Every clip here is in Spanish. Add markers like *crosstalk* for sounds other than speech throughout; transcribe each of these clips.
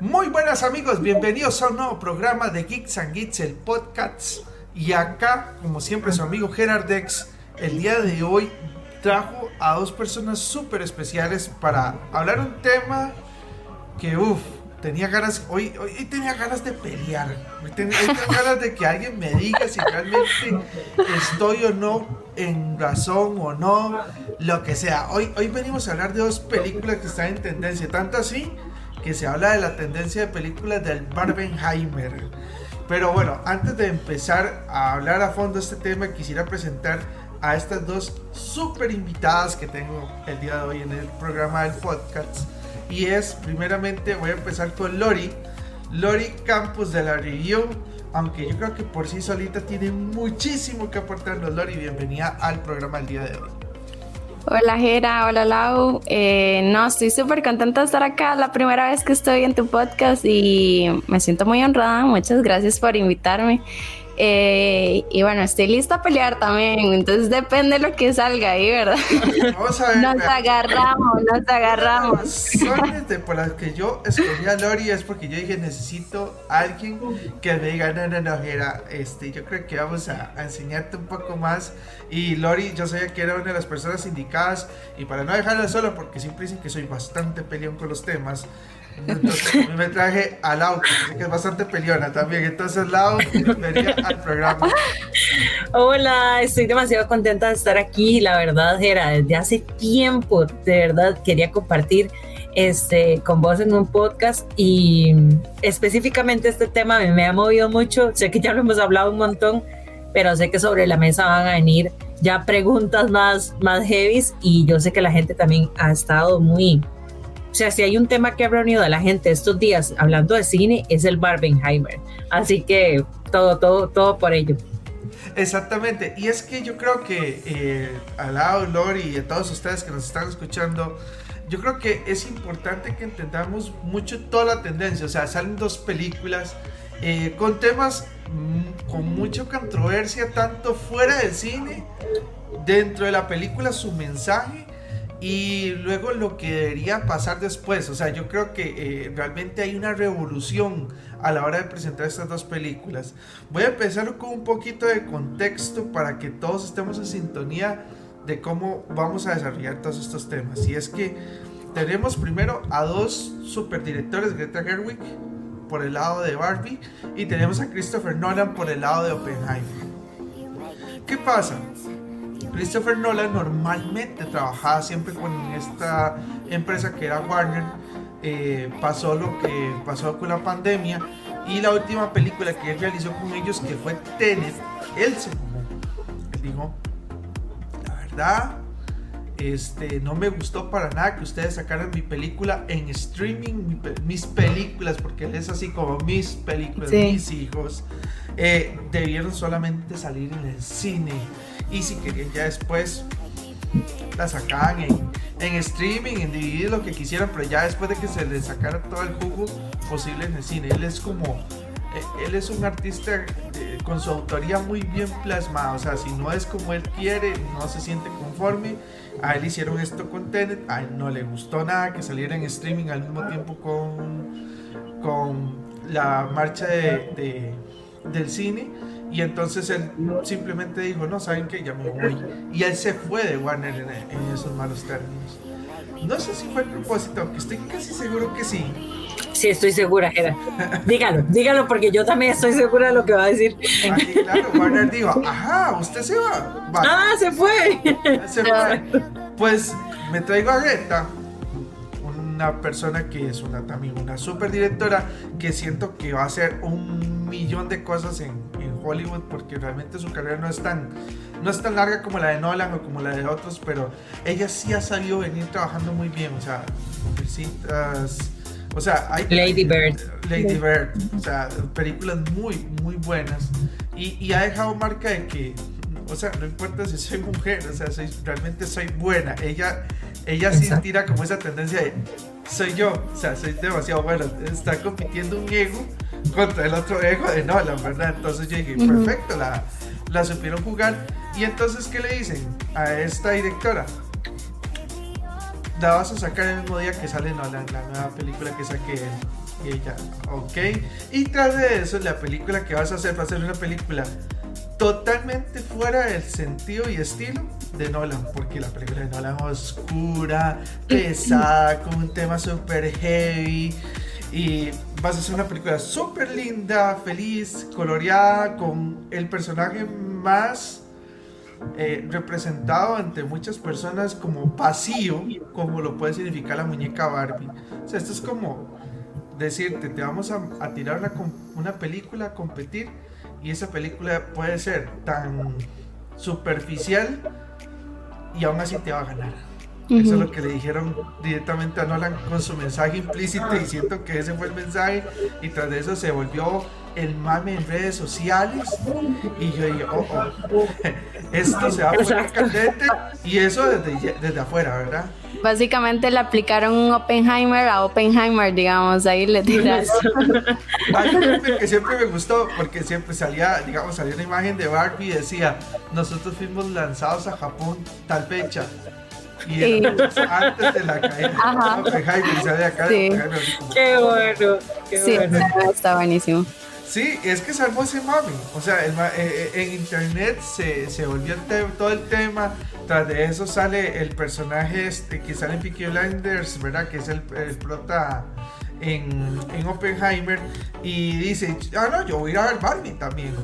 Muy buenas amigos, bienvenidos a un nuevo programa de Geeks and Geeks, el podcast. Y acá, como siempre, su amigo Gerard Dex, el día de hoy trajo a dos personas súper especiales para hablar un tema que, uff, tenía ganas, hoy, hoy tenía ganas de pelear. Hoy tenía, ganas de que alguien me diga si realmente estoy o no en razón o no, lo que sea. Hoy, hoy venimos a hablar de dos películas que están en tendencia, tanto así que se habla de la tendencia de películas del Barbenheimer. Pero bueno, antes de empezar a hablar a fondo de este tema, quisiera presentar a estas dos super invitadas que tengo el día de hoy en el programa del podcast. Y es, primeramente, voy a empezar con Lori. Lori Campos de la Review. Aunque yo creo que por sí solita tiene muchísimo que aportarnos, Lori. Bienvenida al programa del día de hoy. Hola Jera, hola Lau. Eh, no, estoy súper contenta de estar acá. La primera vez que estoy en tu podcast y me siento muy honrada. Muchas gracias por invitarme. Eh, y bueno, estoy lista a pelear también, entonces depende de lo que salga ahí, ¿verdad? *laughs* Vamos a ver, nos agarramos, nos agarramos. Las razones por las que yo escogí a Lori es porque yo dije, necesito alguien que me diga, no, no, no, era, este, yo creo que vamos a, enseñarte un poco más. Y Lori, yo sabía que era una de las personas indicadas, y para no dejarla solo, porque siempre dicen que soy bastante peleón con los temas, entonces *laughs* me traje a Lau, que es bastante peleona también. Entonces Lau, venía al programa. Hola, estoy demasiado contenta de estar aquí. La verdad, era desde hace tiempo, de verdad, quería compartir este, con vos en un podcast y específicamente este tema me, me ha movido mucho. Sé que ya lo hemos hablado un montón, pero sé que sobre la mesa van a venir ya preguntas más, más heavies y yo sé que la gente también ha estado muy o sea, si hay un tema que ha reunido a la gente estos días hablando de cine, es el Barbenheimer. Así que todo, todo, todo por ello. Exactamente, y es que yo creo que eh, al lado Lori y a todos ustedes que nos están escuchando, yo creo que es importante que entendamos mucho toda la tendencia. O sea, salen dos películas eh, con temas mm, con mucha controversia, tanto fuera del cine, dentro de la película, su mensaje y luego lo que debería pasar después. O sea, yo creo que eh, realmente hay una revolución a la hora de presentar estas dos películas. Voy a empezar con un poquito de contexto para que todos estemos en sintonía de cómo vamos a desarrollar todos estos temas. Y es que tenemos primero a dos superdirectores, Greta Gerwig por el lado de Barbie y tenemos a Christopher Nolan por el lado de Oppenheimer. ¿Qué pasa? Christopher Nolan normalmente trabajaba siempre con esta empresa que era Warner. Eh, pasó lo que pasó con la pandemia y la última película que él realizó con ellos que fue Tenet, él se Él dijo, la verdad, este, no me gustó para nada que ustedes sacaran mi película en streaming, mis películas, porque él es así como mis películas, mis hijos, eh, debieron solamente salir en el cine. Y si querían ya después la sacaban en, en, streaming, en DVD, lo que quisieran, pero ya después de que se le sacara todo el jugo posible en el cine, él es como, eh, él es un artista eh, con su autoría muy bien plasmada, o sea, si no es como él quiere, no se siente a él hicieron esto con Tenet, a él no le gustó nada que saliera en streaming al mismo tiempo con, con la marcha de, del cine y entonces él simplemente dijo, no, ¿saben qué? Ya me voy. Y él se fue de Warner en, esos malos términos. No sé si fue a propósito, aunque estoy casi seguro que sí. Sí, estoy segura, era. Dígalo, dígalo porque yo también estoy segura de lo que va a decir. Ah, claro, Warner dijo, ajá, usted se va. Ah, se fue. Se fue. Pues me traigo a Greta, una persona que es una también una super directora que siento que va a hacer un millón de cosas en, Hollywood porque realmente su carrera no es tan no es tan larga como la de Nolan o como la de otros, pero ella sí ha sabido venir trabajando muy bien, o sea, o sea, hay Lady Bird. Lady Bird, o sea, películas muy muy buenas y, y ha dejado marca de que o sea, no importa si soy mujer, o sea, soy, realmente soy buena. Ella, ella sí tira como esa tendencia de soy yo, o sea, soy demasiado buena. Está compitiendo un ego contra el otro ego de Nolan, ¿verdad? Entonces yo dije, perfecto, la, la supieron jugar. Y entonces, ¿qué le dicen a esta directora? La vas a sacar el mismo día que sale Nolan, la nueva película que saque él. Y ella, ok. Y tras de eso, la película que vas a hacer va a ser una película totalmente fuera del sentido y estilo de Nolan, porque la película de Nolan es oscura, pesada, con un tema súper heavy. Y vas a hacer una película súper linda, feliz, coloreada, con el personaje más eh, representado ante muchas personas como vacío, como lo puede significar la muñeca Barbie. O sea, esto es como decirte, te vamos a, a tirar una, una película a competir y esa película puede ser tan superficial y aún así te va a ganar. Eso es lo que le dijeron directamente a Nolan con su mensaje implícito y siento que ese fue el mensaje y tras de eso se volvió el mame en redes sociales y yo dije, oh, oh, *laughs* esto se va a poner candente y eso desde, desde afuera, ¿verdad? Básicamente le aplicaron un Oppenheimer a Oppenheimer, digamos, ahí le tiras. *laughs* Que siempre me gustó, porque siempre salía, digamos, salía una imagen de Barbie y decía, nosotros fuimos lanzados a Japón tal fecha. Y antes de la caída *laughs* Ajá. Oppenheimer, sale acá sí. Qué bueno, qué sí, bueno. está buenísimo. Sí, es que salvó ese mami. O sea, eh, eh, en internet se, se volvió todo el tema. Tras de eso sale el personaje este, que sale en Peaky Blinders, ¿verdad? Que es el, el prota en, en, Oppenheimer. Y dice, ah, no, yo voy a ir a ver Barbie también.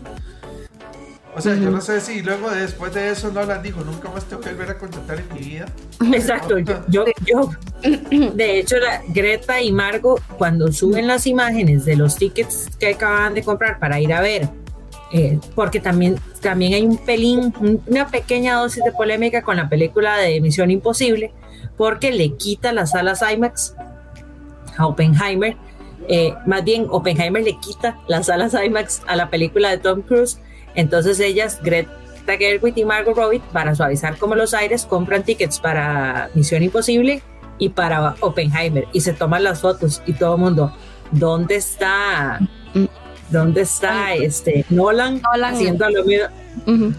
O sea, yo no sé si luego después de eso no la dijo, nunca más tengo que volver a contratar en mi vida. *laughs* Exacto, yo, yo, yo, *clears throat* de hecho, la, Greta y Margo, cuando suben las imágenes de los tickets que acaban de comprar para ir a ver, eh, porque también, también hay un pelín, una pequeña dosis de polémica con la película de Misión Imposible, porque le quita las salas IMAX a Oppenheimer. Eh, más bien, Oppenheimer le quita las salas IMAX a la película de Tom Cruise entonces ellas, Greta Gerwig y Margot Robbie, para suavizar como los aires, compran tickets para Misión Imposible y para Oppenheimer y se toman las fotos y todo el mundo, ¿dónde está? ¿Dónde está este Nolan, haciendo lo mismo?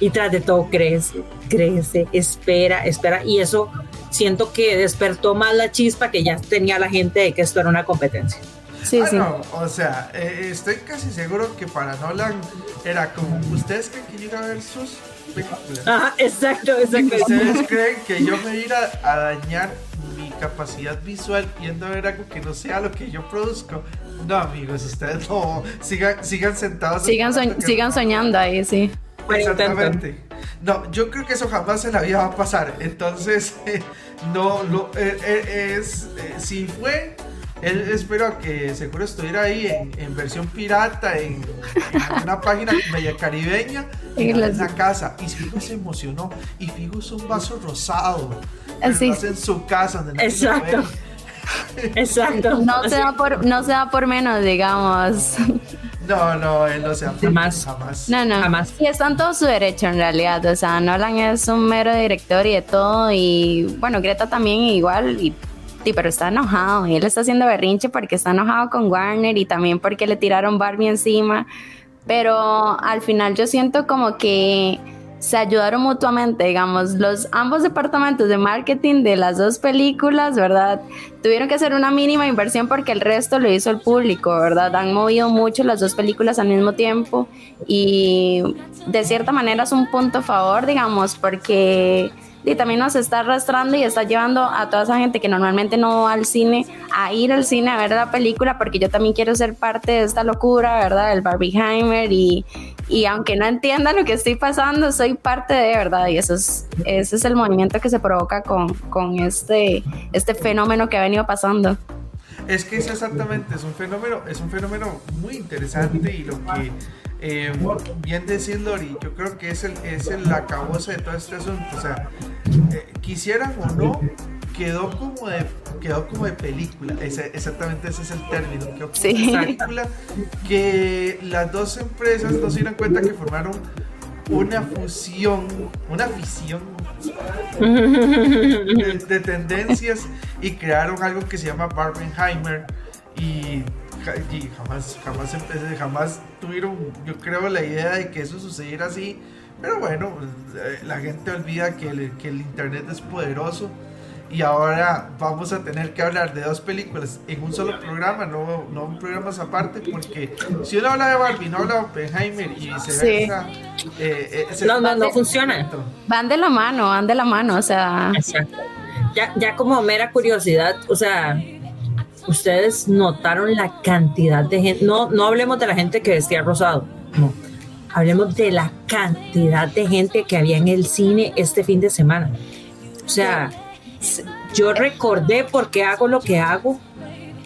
Y tras de todo crece, crece, espera, espera y eso siento que despertó más la chispa que ya tenía la gente de que esto era una competencia. Sí, sí. o sea, eh, estoy casi seguro que para Nolan era como, ¿ustedes creen que yo iba a ver sus películas? Ajá, exacto, exacto. ¿Ustedes creen que yo me iba a dañar mi capacidad visual yendo a ver algo que no sea lo que yo produzco? No, amigos, ustedes no, sigan, sigan sentados. Sigan, sigan soñando ahí, sí. Exactamente. No, yo creo que eso jamás en la vida va a pasar. Entonces, *laughs* no, lo, eh, es, eh, si fue él espero que seguro estuviera ahí en, versión pirata, en, una página media caribeña, *laughs* en la casa. Y Figo se emocionó. Y Figo es un vaso rosado. Así. En su casa. Donde Exacto. *laughs* Exacto. No se, da por, no se da por menos, digamos. *laughs* No, no, él no se da por jamás. jamás. No, no, jamás. Y está en todo su derecho en realidad. O sea, Nolan es un mero director y de todo. Y bueno, Greta también igual. Y Sí, pero está enojado él está haciendo berrinche porque está enojado con Warner y también porque le tiraron Barbie encima. Pero al final yo siento como que se ayudaron mutuamente, digamos, los ambos departamentos de marketing de las dos películas, ¿verdad? Tuvieron que hacer una mínima inversión porque el resto lo hizo el público, ¿verdad? Han movido mucho las dos películas al mismo tiempo y de cierta manera es un punto a favor, digamos, porque y también nos está arrastrando y está llevando a toda esa gente que normalmente no va al cine a ir al cine a ver la película porque yo también quiero ser parte de esta locura, ¿verdad? El Barbieheimer y, y aunque no entienda lo que estoy pasando, soy parte de, ¿verdad? Y eso es, ese es el movimiento que se provoca con, con este, este fenómeno que ha venido pasando. Es que es exactamente, es un fenómeno, es un fenómeno muy interesante y lo que eh, bien decir Lori, yo creo que es el, es el acabose de todo este asunto. O sea, eh, quisieran o no, quedó como de, quedó como de película. exactamente ese es el término. Quedó como sí. película que las dos empresas no se dieron cuenta que formaron una fusión, una visión *laughs* de, de, tendencias y crearon algo que se llama Barbenheimer y jamás, jamás empecé, jamás tuvieron, yo creo, la idea de que eso sucediera así. Pero bueno, eh, la gente olvida que el, que el Internet es poderoso y ahora vamos a tener que hablar de dos películas en un solo programa, no, no un programa aparte, porque si uno habla de Barbie, no habla de Oppenheimer y viceversa. Eh, eh, no, no, no funciona. Van de la mano, van de la mano, o sea. Exacto. Ya, ya como mera curiosidad, o sea, ustedes notaron la cantidad de gente, no, no hablemos de la gente que vestía rosado, no, hablemos de la cantidad de gente que había en el cine este fin de semana. O sea, yo recordé por qué hago lo que hago,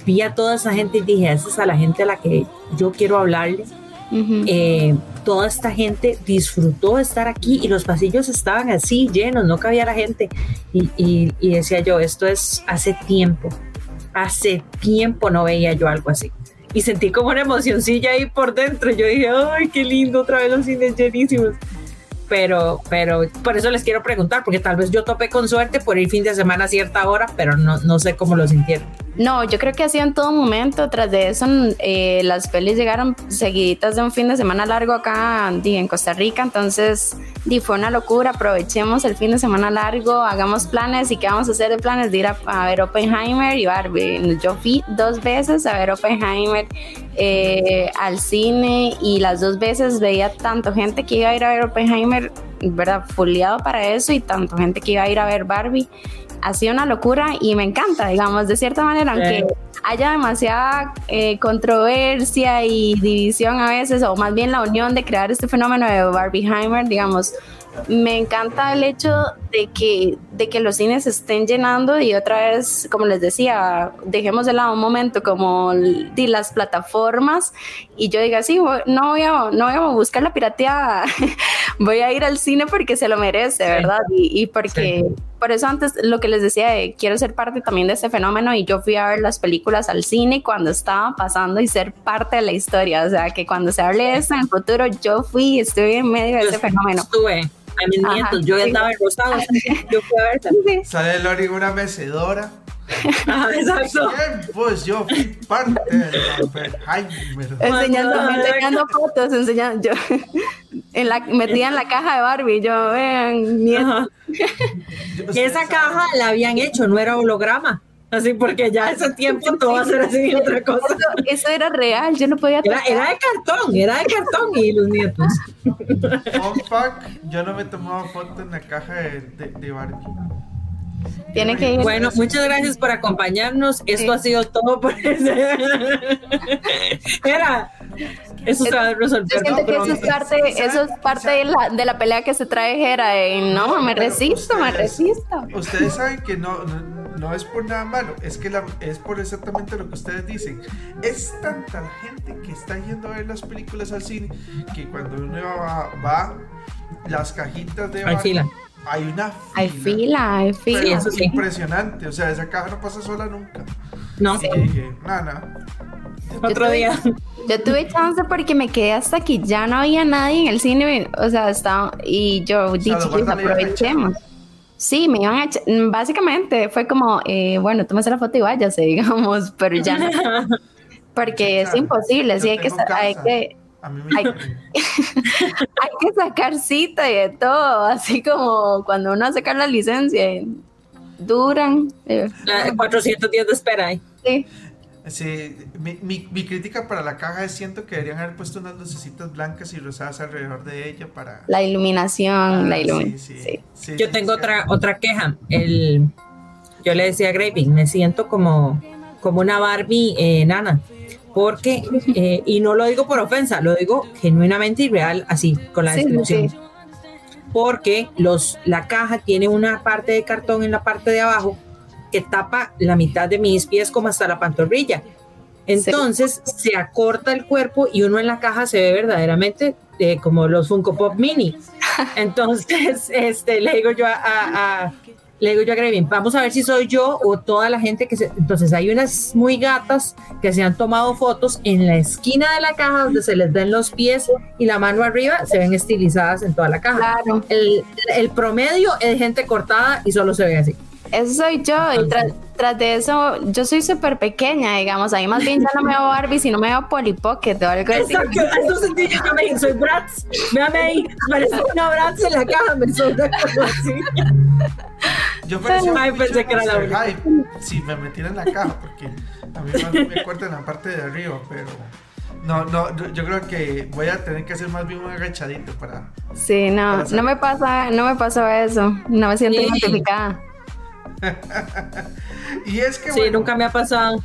vi a toda esa gente y dije, esa es a la gente a la que yo quiero hablarle. Eh, toda esta gente disfrutó de estar aquí y los pasillos estaban así llenos, no cabía la gente. y decía yo, esto es hace tiempo, hace tiempo no veía yo algo así. Y sentí como una emocioncilla ahí por dentro. Yo dije, ay, qué lindo, otra vez los cines llenísimos pero, pero por eso les quiero preguntar, porque tal vez yo topé con suerte por ir fin de semana a cierta hora, pero no, no sé cómo lo sintieron. No, yo creo que así en todo momento. Tras de eso, eh, las pelis llegaron seguiditas de un fin de semana largo acá en Costa Rica. Entonces, fue una locura. Aprovechemos el fin de semana largo, hagamos planes. ¿Y qué vamos a hacer de planes? De ir a, ver Oppenheimer y Barbie. Yo fui dos veces a ver Oppenheimer eh, al cine y las dos veces veía tanto gente que iba a ir a ver Oppenheimer, ¿verdad? Foliado para eso y tanto gente que iba a ir a ver Barbie ha sido una locura y me encanta, digamos, de cierta manera, aunque haya demasiada eh, controversia y división a veces, o más bien la unión de crear este fenómeno de Barbieheimer, digamos, me encanta el hecho de que, de que los cines estén llenando y otra vez, como les decía, dejemos de lado un momento como de las plataformas y yo diga, sí, no voy a, no voy a buscar la pirateada, *laughs* voy a ir al cine porque se lo merece, ¿verdad? Y, porque, por eso antes lo que les decía, quiero ser parte también de ese fenómeno y yo fui a ver las películas al cine cuando estaba pasando y ser parte de la historia, o sea, que cuando se hable de eso en el futuro, yo fui, estuve en medio de ese fenómeno. Estuve a mis nietos. Yo andaba en Rosado, *laughs* yo fui a ver Sale Lori en una mecedora. *laughs* Ah, exacto. Pues yo fui parte de Oppenheimer. *laughs* Enseñando, enseñando fotos, enseñando yo *laughs* en la, metida en la caja de Barbie, yo vean nieto. Esa caja la habían hecho, no era holograma. Así porque ya ese tiempo todo va a ser así otra cosa. Eso, era real, yo no podía era, era, de cartón, era de cartón y los nietos. Fun fact, yo no me tomaba foto en la caja de, de, Barbie. Tiene que ir. Bueno, muchas gracias por acompañarnos. Esto ha sido todo por *laughs* ese. Era. Eso se va a resolver. Yo siento que eso es parte, eso es parte de, la, de la pelea que se trae Jera. no, me resisto, me resisto. Ustedes saben que no no es por nada malo, es que la, es por exactamente lo que ustedes dicen. Es tanta la gente que está yendo a ver las películas al cine que cuando uno va, las cajitas de... Fila. Hay una fila. Hay fila, hay fila. es impresionante, o sea, esa caja no pasa sola nunca. No. Sí. dije, nada, Otro día. *laughs* Yo tuve chance porque me quedé hasta que ya no había nadie en el cine, o sea, estaba, y yo dije, aprovechemos. Sí, me iban a echar, básicamente fue como, eh, bueno, tómese la foto y váyase, *laughs* digamos, pero ya no. *laughs* Porque es imposible, sí, hay que, hay que, hay, *laughs* hay, que sacar cita y de todo, así como cuando uno saca la licencia, duran. Eh, 400 días de espera. ¿eh? Sí. Sí, mi, mi, crítica para la caja es siento que deberían haber puesto unas lucecitas blancas y rosadas alrededor de ella para... La iluminación, la ah, iluminación. Sí, yo tengo otra, otra queja. El, yo le decía a Graving, me siento como, como una Barbie eh, nana. Porque, eh, y no lo digo por ofensa, lo digo genuinamente y real, así, con la descripción. Porque los, la caja tiene una parte de cartón en la parte de abajo que tapa la mitad de mis pies como hasta la pantorrilla. Entonces se acorta el cuerpo y uno en la caja se ve verdaderamente eh, como los Funko Pop Mini. *laughs* Entonces, *laughs* este, le digo yo a, le digo yo a Grevin, vamos a ver si soy yo o toda la gente que se... Entonces hay unas muy gatas que se han tomado fotos en la esquina de la caja donde se les ven los pies y la mano arriba, se ven estilizadas en toda la caja. El, el promedio es gente cortada y solo se ve así. Eso soy yo, y tras, de eso, yo soy súper pequeña, digamos, ahí más bien ya no me veo Barbie, sino me veo Polly Pocket o algo así. Exacto, eso sentí yo también, soy Bratz, véame ahí, parece una Bratz en la caja, me suena así. Yo parecía Ay, pensé que era la única. High si me metiera en la caja, porque a mí más me cortan la parte de arriba, pero no, no, yo, yo creo que voy a tener que hacer más bien un agachadito para. Sí, no, no me pasa, no me pasó eso. No me siento Sí. identificada. *laughs* Y es que Sí, bueno, nunca me ha pasado.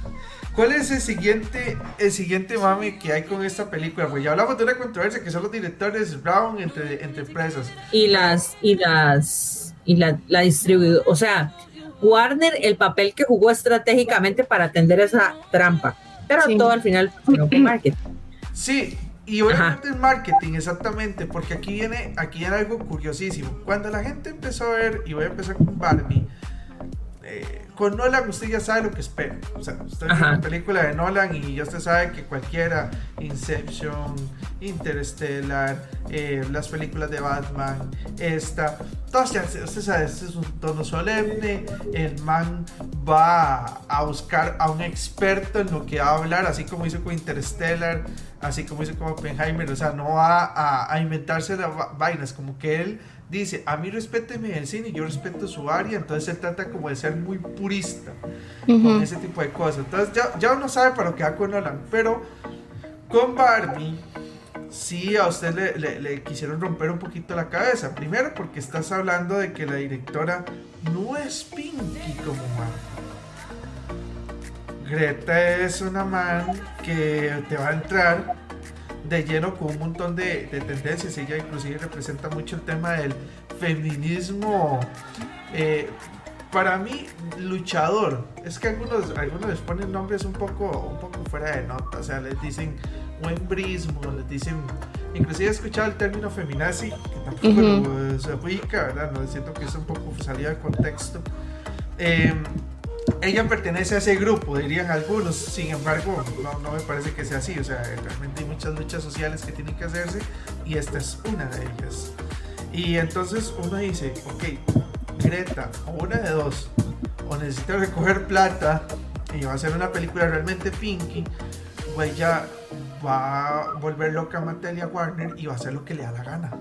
¿cuál es el siguiente, el siguiente mame que hay con esta película? Pues ya hablamos de una controversia que son los directores Brown entre, entre empresas. Y las, y las, y la, la distribuidora, o sea, Warner, el papel que jugó estratégicamente para atender esa trampa. Pero Sí. todo al final fue marketing. Sí, y obviamente el marketing, exactamente, porque aquí viene, aquí viene algo curiosísimo. Cuando la gente empezó a ver, y voy a empezar con Barbie, eh, con Nolan usted ya sabe lo que espera. O sea, usted ve una película de Nolan y ya usted sabe que cualquiera, Inception, Interstellar, eh, las películas de Batman, esta, todas ya, usted sabe, este es un tono solemne, el man va a buscar a un experto en lo que va a hablar, así como hizo con Interstellar, así como hizo con Oppenheimer, o sea, no va a, a inventarse las va- vainas, como que él dice, a mí respéteme el cine, yo respeto su área, entonces él trata como de ser muy purista con Ujú. ese tipo de cosas. Entonces ya, ya uno sabe para lo que va con Nolan, pero con Barbie sí a usted le, le- le quisieron romper un poquito la cabeza. Primero porque estás hablando de que la directora no es Pinky como man. Greta es una man que te va a entrar de lleno con un montón de, de tendencias. Ella inclusive representa mucho el tema del feminismo. eh, para mí, luchador. Es que algunos, algunos les ponen nombres un poco, un poco fuera de nota. O sea, les dicen brismo, les dicen. Inclusive he escuchado el término feminazi, que tampoco lo- se ubica, ¿verdad? No siento que es un poco salida de contexto. Eh, ella pertenece a ese grupo, dirían algunos. Sin embargo, no, me parece que sea así. O sea, realmente hay muchas luchas sociales que tienen que hacerse y esta es una de ellas. Y entonces uno dice, ok, Greta, o una de dos, o necesita recoger plata y va a hacer una película realmente pinky, o ella va a volver loca a Mattel y a Warner y va a hacer lo que le da la gana.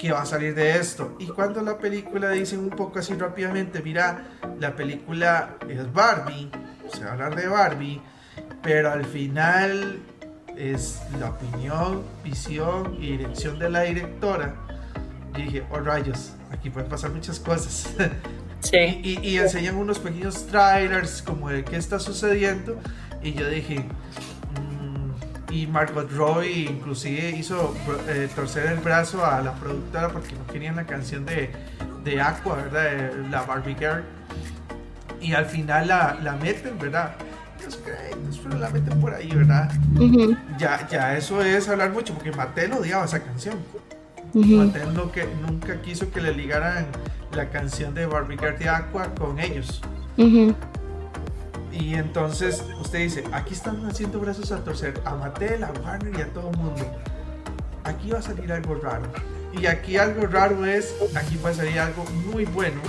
Que va a salir de esto. Y cuando la película dicen un poco así rápidamente, mira, la película es Barbie, se va a hablar de Barbie, pero al final es la opinión, visión y dirección de la directora. Yo dije, oh rayos, aquí pueden pasar muchas cosas. *laughs* Sí. y, y- y enseñan unos pequeños trailers como de qué está sucediendo. Y yo dije, y Margot Robbie inclusive hizo eh, torcer el brazo a la productora porque no querían la canción de, de Aqua, ¿verdad? De la Barbie Girl. Y al final la, la meten, ¿verdad? Los créditos, pero la meten por ahí, ¿verdad? Ujú, Ya, ya eso es hablar mucho, porque Mattel odiaba esa canción. Mattel no que, nunca quiso que le ligaran la canción de Barbie Girl de Aqua con ellos. Ujú. Y entonces usted dice, aquí están haciendo brazos a torcer a Mattel, a Warner y a todo el mundo. Aquí va a salir algo raro. Y aquí algo raro es, aquí va a salir algo muy bueno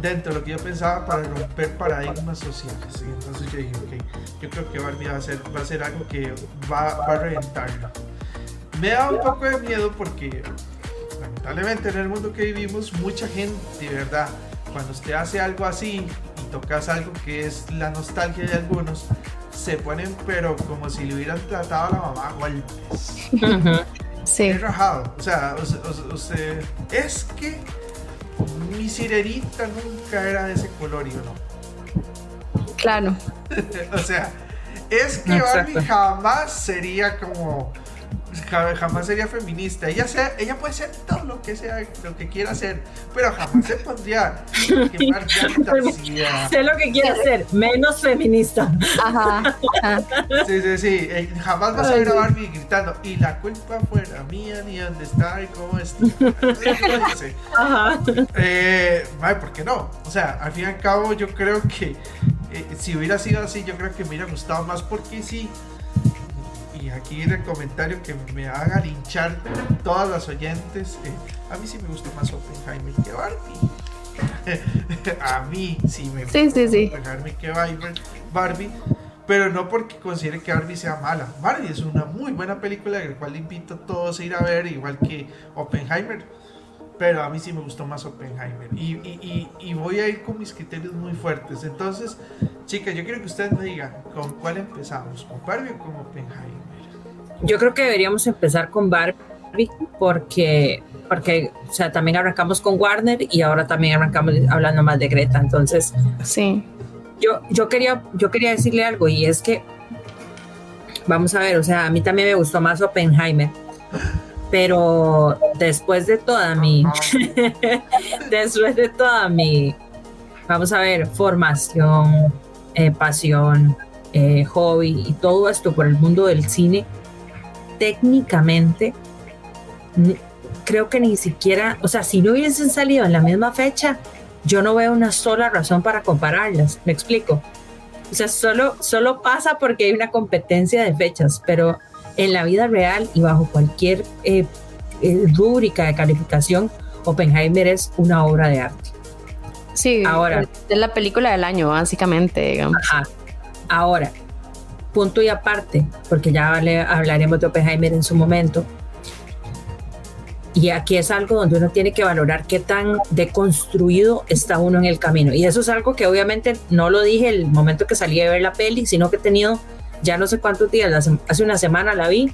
dentro de lo que yo pensaba para romper paradigmas sociales. Y entonces yo dije, ok, yo creo que Barbie va a ser, va a ser algo que va, va a reventarlo. Me da un poco de miedo porque lamentablemente en el mundo que vivimos, mucha gente, verdad, cuando usted hace algo así tocas algo que es la nostalgia de algunos, se ponen pero como si le hubieran tratado a la mamá golpes. Sí, Es rajado. O sea, o sea, o sea, usted, es que mi sirenita nunca era de ese color y no. claro. *laughs* o sea, es que Exacto. Barbie jamás sería como. Ja- Jamás sería feminista. Ella, sea, ella puede ser todo lo que sea, lo que quiera hacer, pero jamás se pondría a *laughs* quemar *laughs* llantas y a- Sé lo que quiere hacer, menos feminista. Ajá. ajá. Sí, sí, sí. eh, jamás vas a ver a Barbie gritando. Y la culpa fuera mía, ni dónde está, y cómo está. Ajá. Eh, mae, ¿por qué no? O sea, al fin y al cabo, yo creo que eh, si hubiera sido así, yo creo que me hubiera gustado más porque sí. Y aquí en el comentario que me haga linchar todas las oyentes, eh, a mí sí me gusta más Oppenheimer que Barbie. *laughs* a mí sí me gusta Sí, sí, Oppenheimer que Barbie, pero no porque considere que Barbie sea mala. Barbie es una muy buena película, la cual invito a todos a ir a ver, igual que Oppenheimer. pero a mí sí me gustó más Oppenheimer. Y, y, y, voy a ir con mis criterios muy fuertes. Entonces, chicas, yo quiero que ustedes me digan con cuál empezamos, con Barbie o con Oppenheimer. Yo creo que deberíamos empezar con Barbie porque, porque o sea, también arrancamos con Warner y ahora también arrancamos hablando más de Greta. Entonces, sí. Yo, yo, quería, yo quería decirle algo y es que, vamos a ver, o sea, a mí también me gustó más Oppenheimer pero después de toda mi, *laughs* después de toda mi, vamos a ver, formación, eh, pasión, eh, hobby y todo esto por el mundo del cine, técnicamente creo que ni siquiera, o sea, si no hubiesen salido en la misma fecha, yo no veo una sola razón para compararlas. Me explico. O sea, solo, solo pasa porque hay una competencia de fechas, pero en la vida real y bajo cualquier eh, eh, rúbrica de calificación, Oppenheimer es una obra de arte. Sí, ahora es la película del año, básicamente, digamos. Ahora, punto y aparte, porque ya hablaremos de Oppenheimer en su momento. Y aquí es algo donde uno tiene que valorar qué tan deconstruido está uno en el camino. Y eso es algo que obviamente no lo dije el momento que salí de ver la peli, sino que he tenido ya no sé cuántos días, hace una semana la vi,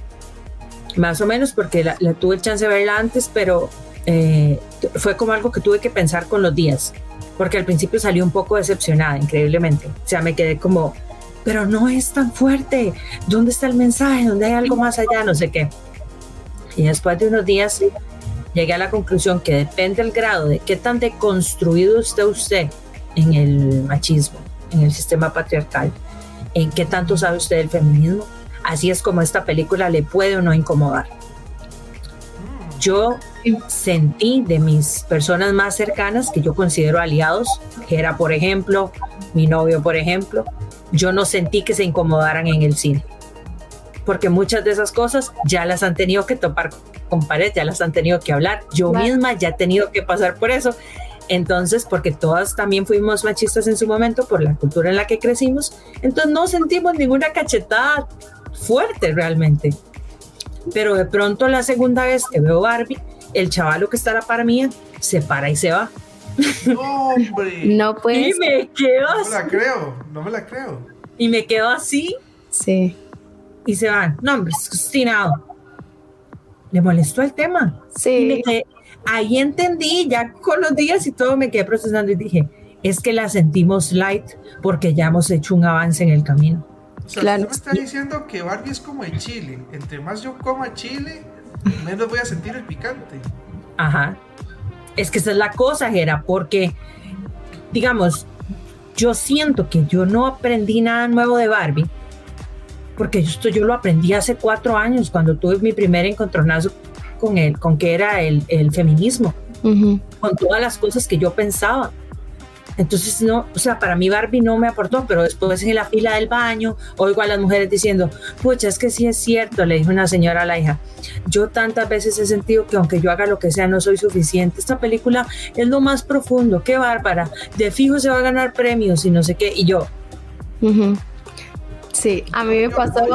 más o menos porque la, tuve chance de verla antes, pero eh, fue como algo que tuve que pensar con los días, porque al principio salió un poco decepcionada, increíblemente. O sea, me quedé como, pero no es tan fuerte, ¿dónde está el mensaje? ¿Dónde hay algo más allá? No sé qué. Y después de unos días llegué a la conclusión que depende del grado de qué tan deconstruido esté usted en el machismo, en el sistema patriarcal en qué tanto sabe usted del feminismo. Así es como esta película le puede o no incomodar. Yo sentí de mis personas más cercanas que yo considero aliados, que era por ejemplo mi novio, por ejemplo, yo no sentí que se incomodaran en el cine. Porque muchas de esas cosas ya las han tenido que topar con pared, ya las han tenido que hablar. Yo misma ya he tenido que pasar por eso entonces, porque todas también fuimos machistas en su momento por la cultura en la que crecimos, entonces no sentimos ninguna cachetada fuerte realmente. Pero de pronto la segunda vez que veo Barbie, el chavalo que está la para mí se para y se va. No, hombre. No puede. Y me quedo No me la creo, no me la creo. Y me quedo así. Sí. Y se van. No, hombre, obstinado. Le molestó el tema. Sí ahí entendí, ya con los días y todo me quedé procesando y dije, es que la sentimos light porque ya hemos hecho un avance en el camino. O sea, claro. me está diciendo que Barbie es como el chile. Entre más yo coma chile, menos voy a sentir el picante. Ajá. Es que esa es la cosa, Gera, porque, digamos, yo siento que yo no aprendí nada nuevo de Barbie, porque esto yo lo aprendí hace cuatro años, cuando tuve mi primer encontronazo con él, con que era el, el feminismo, con todas las cosas que yo pensaba. Entonces, no, o sea, para mí Barbie no me aportó, pero después en la fila del baño oigo a las mujeres diciendo, pucha, es que sí es cierto, le dijo una señora a la hija, yo tantas veces he sentido que aunque yo haga lo que sea, no soy suficiente. Esta película es lo más profundo, qué bárbara, de fijo se va a ganar premios y no sé qué, y yo. Sí, a mí me pasó... *laughs*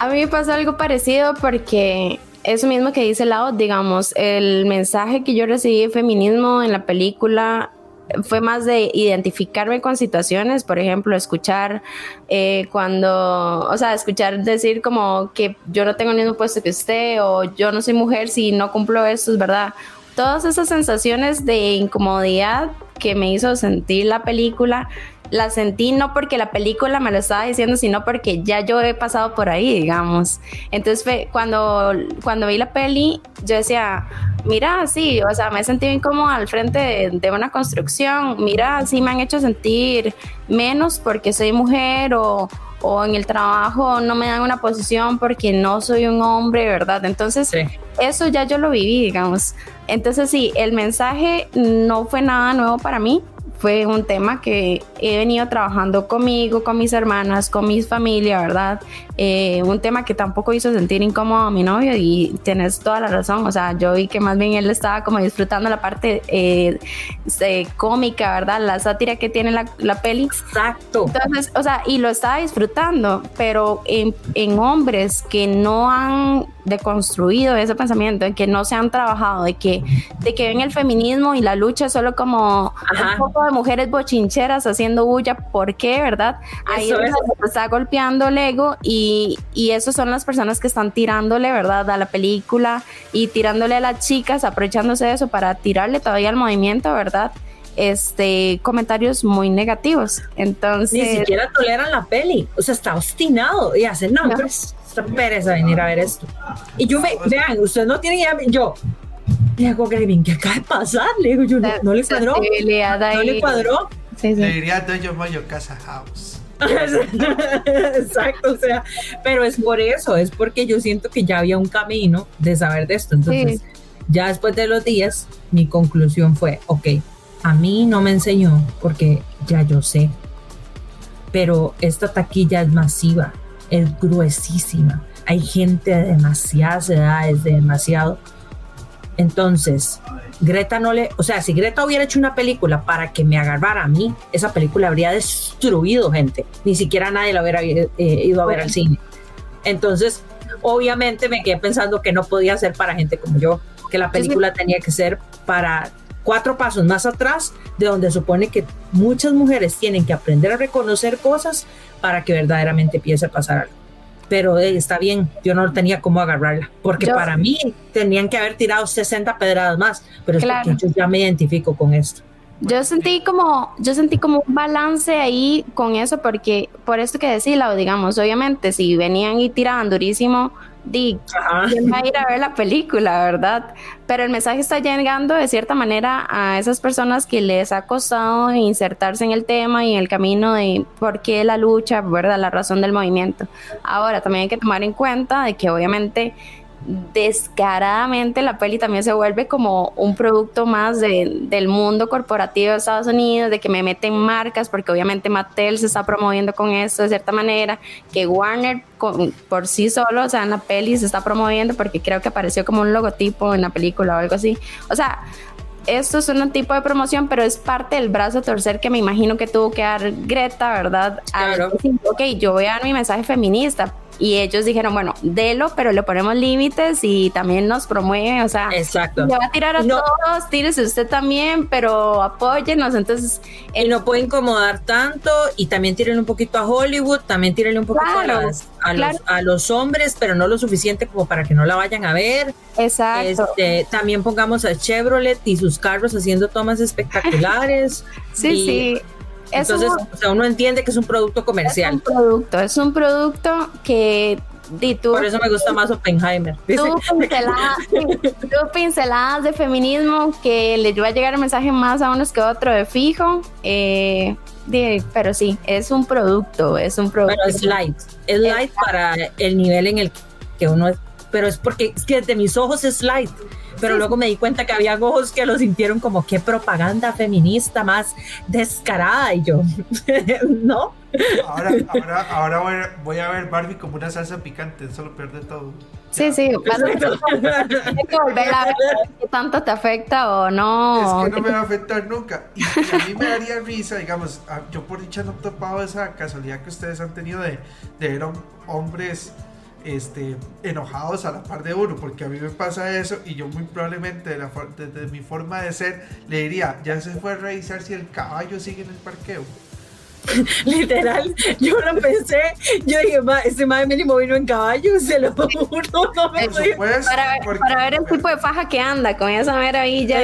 A mí me pasó algo parecido porque eso mismo que dice Lao, digamos, el mensaje que yo recibí de feminismo en la película fue más de identificarme con situaciones, por ejemplo, escuchar eh, cuando, o sea, escuchar decir como que yo no tengo el mismo puesto que usted o yo no soy mujer si no cumplo eso, es verdad. Todas esas sensaciones de incomodidad que me hizo sentir la película la sentí no porque la película me lo estaba diciendo, sino porque ya yo he pasado por ahí, digamos. Entonces fue cuando, cuando vi la peli, yo decía, mira, sí, o sea, me he sentido incómoda al frente de, una construcción, mira, sí me han hecho sentir menos porque soy mujer o, o en el trabajo no me dan una posición porque no soy un hombre, ¿verdad? Entonces, eso ya yo lo viví, digamos. Entonces, sí, el mensaje no fue nada nuevo para mí fue un tema que he venido trabajando conmigo, con mis hermanas, con mi familia, ¿verdad? Eh, un tema que tampoco hizo sentir incómodo a mi novio y tienes toda la razón, o sea, yo vi que más bien él estaba como disfrutando la parte eh, cómica, ¿verdad? La sátira que tiene la, la, peli. Exacto. Entonces, o sea, y lo estaba disfrutando, pero en, en hombres que no han deconstruido ese pensamiento, de que no se han trabajado, de que, de que ven el feminismo y la lucha solo como un poco de mujeres bochincheras haciendo bulla, ¿por qué, verdad? Ahí es. está golpeando el ego y, y esas son las personas que están tirándole, ¿verdad? A la película y tirándole a las chicas, aprovechándose de eso para tirarle todavía al movimiento, ¿verdad? este, comentarios muy negativos. Entonces. Ni siquiera toleran la peli. O sea, está obstinado y hace, no, no. está pereza venir a ver esto. Y yo me, vean, usted no tiene ya, yo. Le digo, Gavin, ¿qué acaba de pasar? Le digo, yo, no, le cuadró. No le cuadró. Sí, sí. Le diría Doño Moyo Casa House. *laughs* Exacto, o sea, pero es por eso, es porque yo siento que ya había un camino de saber de esto. Entonces, ya después de los días, mi conclusión fue, ok, a mí no me enseñó porque ya yo sé. Pero esta taquilla es masiva, es gruesísima. Hay gente de demasiadas edades, de demasiado. Entonces, Greta no le, o sea, si Greta hubiera hecho una película para que me agarrara a mí, esa película habría destruido gente. Ni siquiera nadie la hubiera eh, ido a ver al cine. Entonces, obviamente me quedé pensando que no podía ser para gente como yo, que la película tenía que ser para cuatro pasos más atrás de donde supone que muchas mujeres tienen que aprender a reconocer cosas para que verdaderamente empiece a pasar algo. Pero está bien, yo no tenía cómo agarrarla, porque para mí tenían que haber tirado 60 pedradas más, pero es porque yo ya me identifico con esto. Yo sentí como, yo sentí como un balance ahí con eso, porque por esto que decía, digamos, obviamente, si venían y tiraban durísimo, di, ¿quién va a ir a ver la película, verdad? Pero el mensaje está llegando de cierta manera a esas personas que les ha costado insertarse en el tema y en el camino de por qué la lucha, ¿verdad? La razón del movimiento. Ahora, también hay que tomar en cuenta de que obviamente descaradamente la peli también se vuelve como un producto más del mundo corporativo de Estados Unidos, de que me meten marcas, porque obviamente Mattel se está promoviendo con esto de cierta manera, que Warner por sí solo, o sea, en la peli se está promoviendo porque creo que apareció como un logotipo en la película o algo así. O sea, esto es un tipo de promoción, pero es parte del brazo torcer que me imagino que tuvo que dar Greta, ¿verdad? Claro. ok, yo voy a dar mi mensaje feminista, y ellos dijeron, bueno, delo, pero le ponemos límites y también nos promueve, o sea, Exacto. le va a tirar a todos, tírese usted también, pero apóyenos, entonces... Y no puede incomodar tanto y también tiren un poquito a Hollywood, también tírenle un poquito a, los, a, los, hombres, pero no lo suficiente como para que no la vayan a ver. Exacto. Este, también pongamos a Chevrolet y sus carros haciendo tomas espectaculares. *laughs* sí, sí entonces, o sea, uno entiende que es un producto comercial. Es un producto, es un producto que Por eso me gusta más Oppenheimer. Tú pinceladas, de feminismo que le va a llegar el mensaje más a unos que a otro de fijo. Eh, pero sí, es un producto, es un producto. Pero es light, es light para el nivel en el que uno es, pero es porque es que de mis ojos es light pero luego me di cuenta que había ojos que lo sintieron como qué propaganda feminista más descarada y yo, *laughs* ¿no? Ahora, ahora, ahora voy, a, ver Barbie como una salsa picante, eso lo pierde todo. Sí, sí, hay que volver a ver qué tanto te afecta o no. Es que no me va a afectar nunca. Y, a mí me daría risa, digamos, yo por dicha no he topado esa casualidad que ustedes han tenido de, de ver hombres este, enojados a la par de uno, porque a mí me pasa eso y yo muy probablemente desde mi forma de ser le diría, ya se fue a revisar si el caballo sigue en el parqueo. *laughs* Literal, yo lo pensé. Yo dije, ma, ese madre mínimo vino en caballo, se lo *laughs* juro. No me para, ver, para ver el tipo de faja que anda con esa maravilla.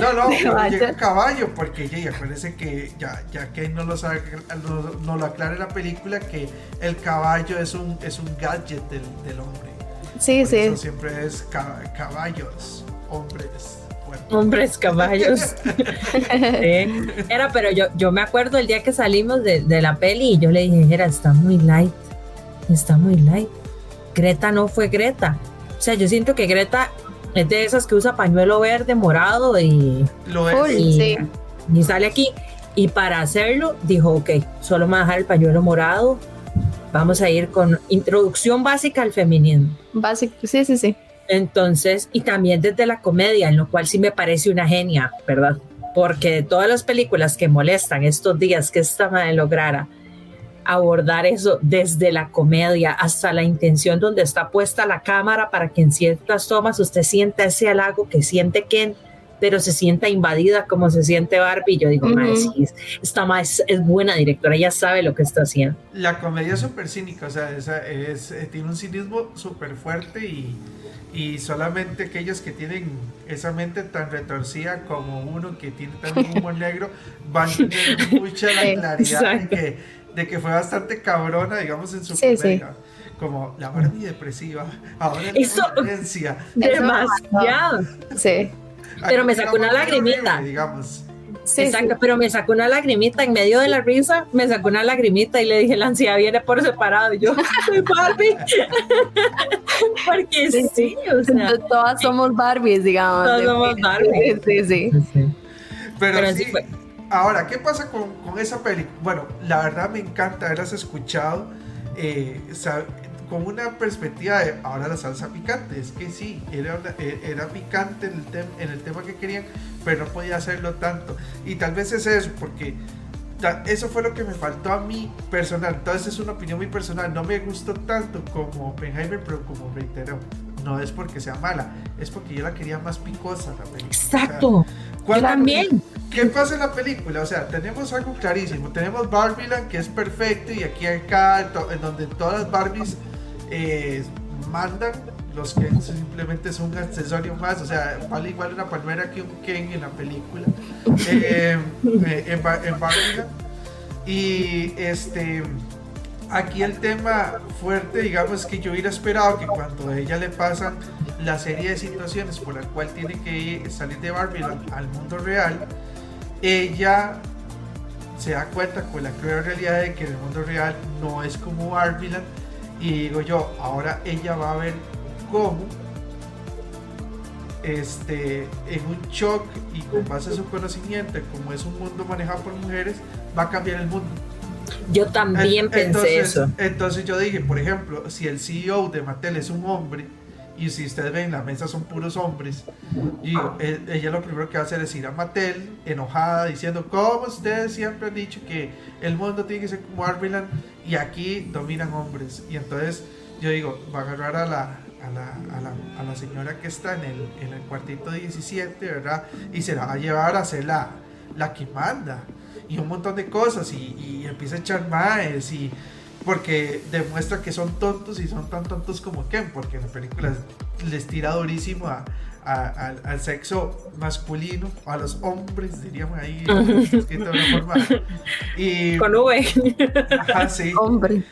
no, no, no *laughs* llega en caballo, porque ya, acuérdense que ya, ya que no lo sabe, no, lo aclara en la película, que el caballo es un, es un gadget del, del hombre. Sí, sí. Eso siempre es caballos, hombres. Hombres caballos. *laughs* Era, pero yo, yo me acuerdo el día que salimos de, de, la peli y yo le dije, era, está muy light, está muy light. Greta no fue Greta. O sea, yo siento que Greta es de esas que usa pañuelo verde, morado y, Lo es. y, y sale aquí. Y para hacerlo, dijo, ok, solo me a dejar el pañuelo morado. Vamos a ir con introducción básica al feminismo. Básico, sí, sí, sí. Entonces, y también desde la comedia, en lo cual sí me parece una genia, ¿verdad? Porque de todas las películas que molestan estos días que esta madre lograra, abordar eso desde la comedia hasta la intención donde está puesta la cámara para que en ciertas tomas usted sienta ese halago que siente Ken, pero se sienta invadida como se siente Barbie. Yo digo, uh esta más es, buena directora, ella sabe lo que está haciendo. La comedia es súper cínica, o sea, es, eh, tiene un cinismo súper fuerte y, y solamente aquellos que tienen esa mente tan retorcida como uno que tiene tan humor *laughs* negro van a tener mucha la claridad de que, de que, fue bastante cabrona, digamos, en su comedia. Como la Barbie depresiva, ahora la violencia. Demasiado. Sí. Pero me sacó una lagrimita. digamos. Sí, Exacto, pero me sacó una lagrimita en medio de la risa, me sacó una lagrimita y le dije, la ansiedad viene por separado. Y yo, *laughs* soy Barbie. *laughs* Porque sí, o sea. Todas somos Barbies, digamos. Todas somos Barbies. Sí, sí. Pero, sí, ahora, ¿qué pasa con, con esa película? Bueno, la verdad me encanta haberlas escuchado. Eh, con una perspectiva de ahora la salsa picante. Es que sí, era, e, era picante en el, en el tema que querían, pero no podía hacerlo tanto. Y tal vez es eso, porque eso fue lo que me faltó a mí personal. Entonces es una opinión muy personal. No me gustó tanto como Oppenheimer, pero como reitero, no es porque sea mala, es porque yo la quería más picosa la película. Exacto. también. ¿Qué pasa en la película? O sea, tenemos algo clarísimo. Tenemos Barbieland que es perfecto y aquí acá, en donde todas las Barbies eh, mandan los que simplemente son un accesorio más, o sea, vale igual una palmera que un Ken en la película, *laughs* eh, eh, en, en Y este, aquí el tema fuerte, digamos, que yo hubiera esperado que cuando a ella le pasan la serie de situaciones por la cual tiene que salir de Barbie al mundo real, ella se da cuenta con la cruel realidad de que el mundo real no es como Barbieland y digo yo, ahora ella va a ver cómo este, en un shock y con base a su conocimiento, como es un mundo manejado por mujeres, va a cambiar el mundo. Yo también pensé eso. Entonces yo dije, por ejemplo, si el CEO de Mattel es un hombre, y si ustedes ven, la mesa son puros hombres. Y e, ella lo primero que va a hacer es ir a Mattel, enojada, diciendo, como ustedes siempre han dicho que el mundo tiene que ser como Arbyland y aquí dominan hombres. Y entonces yo digo, va a agarrar a la, a la, a la, señora que está en el, en el cuartito 17, ¿verdad? Y se la va a llevar a ser la, la que manda. Y un montón de cosas. Y, y empieza a echar maes y porque demuestra que son tontos y son tan tontos como Ken, porque en la película les tira durísimo a, al sexo masculino, a los hombres, diríamos ahí, escrito de una forma. Y, Con V. Ajá, sí. Hombre.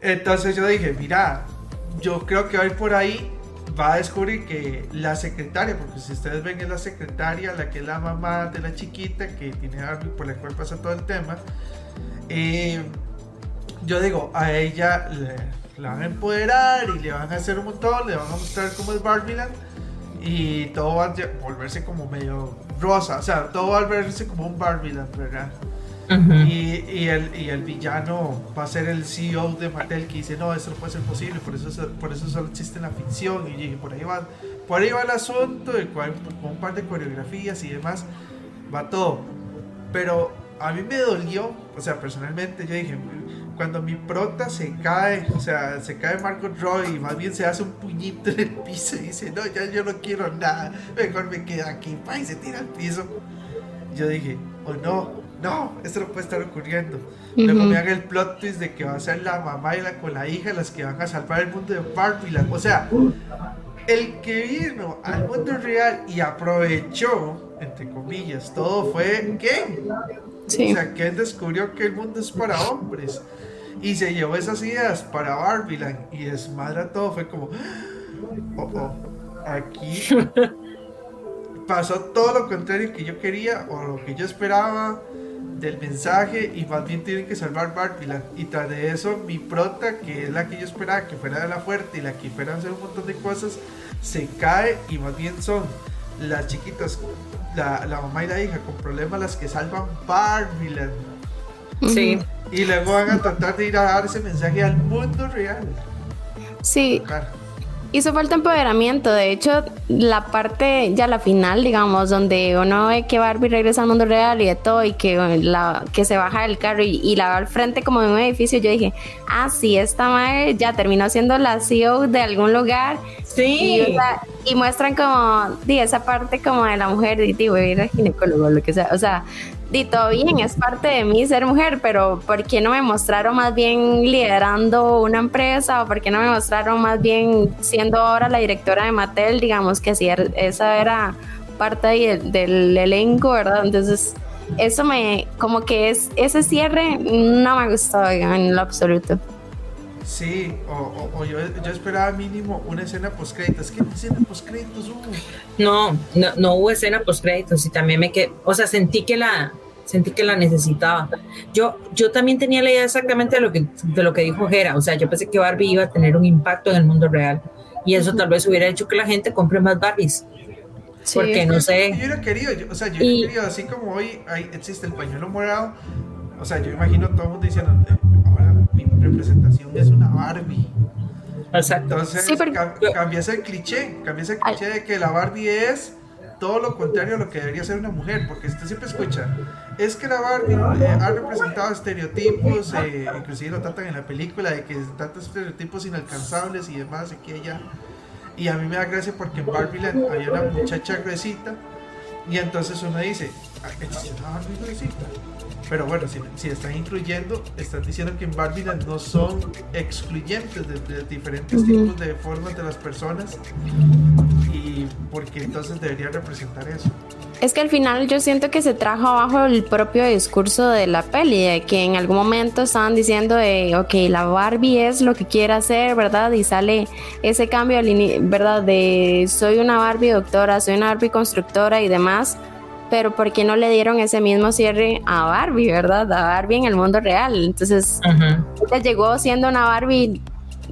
Entonces yo dije, mira, yo creo que hoy por ahí va a descubrir que la secretaria, porque si ustedes ven es la secretaria, la que es la mamá de la chiquita, que tiene algo por la cual pasa todo el tema, eh, yo digo, a ella le, van a empoderar y le van a hacer un montón, le van a mostrar cómo es Barbieland y todo va a volverse como medio rosa, o sea, todo va a volverse como un Barbieland, ¿verdad? y, y, el, y el villano va a ser el CEO de Mattel que dice, no, eso no puede ser posible, por eso, por eso solo existe la ficción. Y dije, por ahí va, por ahí va el asunto, con un par de coreografías y demás, va todo. Pero a mí me dolió, o sea, personalmente yo dije, cuando mi prota se cae, o sea, se cae Margot Roy y más bien se hace un puñito en el piso y dice, no, ya yo no quiero nada, mejor me quedo aquí, y se tira al piso. Yo dije, oh no, no, esto no puede estar ocurriendo. Luego me haga el plot twist de que va a ser la mamá y la con la hija las que van a salvar el mundo de Barbie. O sea, el que vino al mundo real y aprovechó, entre comillas, todo fue Ken. Sí. O sea, Ken descubrió que el mundo es para hombres y se llevó esas ideas para Barbiland y desmadra todo. Fue como, oh, oh, aquí pasó todo lo contrario que yo quería o lo que yo esperaba del mensaje y más bien tienen que salvar Barbiland. Y tras de eso, mi prota, que es la que yo esperaba que fuera de la fuerte y la que fuera a hacer un montón de cosas, se cae y más bien son las chiquitas, la, la mamá y la hija con problemas las que salvan Barbiland. Sí. Y luego van a tratar de ir a dar ese mensaje al mundo real. Sí. Hizo falta empoderamiento. De hecho, la parte, ya la final, digamos, donde uno ve que Barbie regresa al mundo real y de todo, y que, la, que se baja del carro y, la va al frente como en un edificio, yo dije, ah, sí, esta madre ya terminó siendo la CEO de algún lugar. Sí. Y, muestran como, di, esa parte como de la mujer, y voy a ir al ginecólogo, lo que sea. O sea, di todo bien, es parte de mí ser mujer, pero ¿por qué no me mostraron más bien liderando una empresa o por qué no me mostraron más bien siendo ahora la directora de Mattel, digamos que si er, esa era parte del, elenco, ¿verdad? Entonces, eso me, como que es, ese cierre no me gustó en lo absoluto. Sí, o, yo, esperaba mínimo una escena post créditos. ¿Qué escena post créditos hubo? No, no, no hubo escena post créditos y también me quedé, o sea, sentí que la sentí que la necesitaba. Yo, yo también tenía la idea exactamente de lo que, de lo que dijo Jera, o sea, yo pensé que Barbie iba a tener un impacto en el mundo real y eso tal vez hubiera hecho que la gente compre más Barbies. porque no sé. Yo hubiera querido, o sea, yo hubiera querido, así como hoy hay, existe el pañuelo morado, o sea, yo imagino todo el mundo diciendo, representación es una Barbie. Exacto. Entonces, sí, cambias el cliché, cambias el cliché de que la Barbie es todo lo contrario a lo que debería ser una mujer, porque usted siempre escucha, es que la Barbie eh, ha representado estereotipos, eh, inclusive lo tratan en la película, de que tantos estereotipos inalcanzables y demás, aquí ella. Y a mí me da gracia porque en Barbie había una muchacha gruesita, y entonces uno dice, ah, es una Barbie gruesita. Pero bueno, si, si, están incluyendo, están diciendo que en Barbieland no son excluyentes de, diferentes tipos de formas de las personas. Y porque entonces debería representar eso. Es que al final yo siento que se trajo abajo el propio discurso de la peli, de que en algún momento estaban diciendo de, ok, la Barbie es lo que quiere hacer, ¿verdad? Y sale ese cambio, ¿verdad? De soy una Barbie doctora, soy una Barbie constructora y demás pero ¿por qué no le dieron ese mismo cierre a Barbie, verdad? A Barbie en el mundo real. Entonces, ella llegó siendo una Barbie,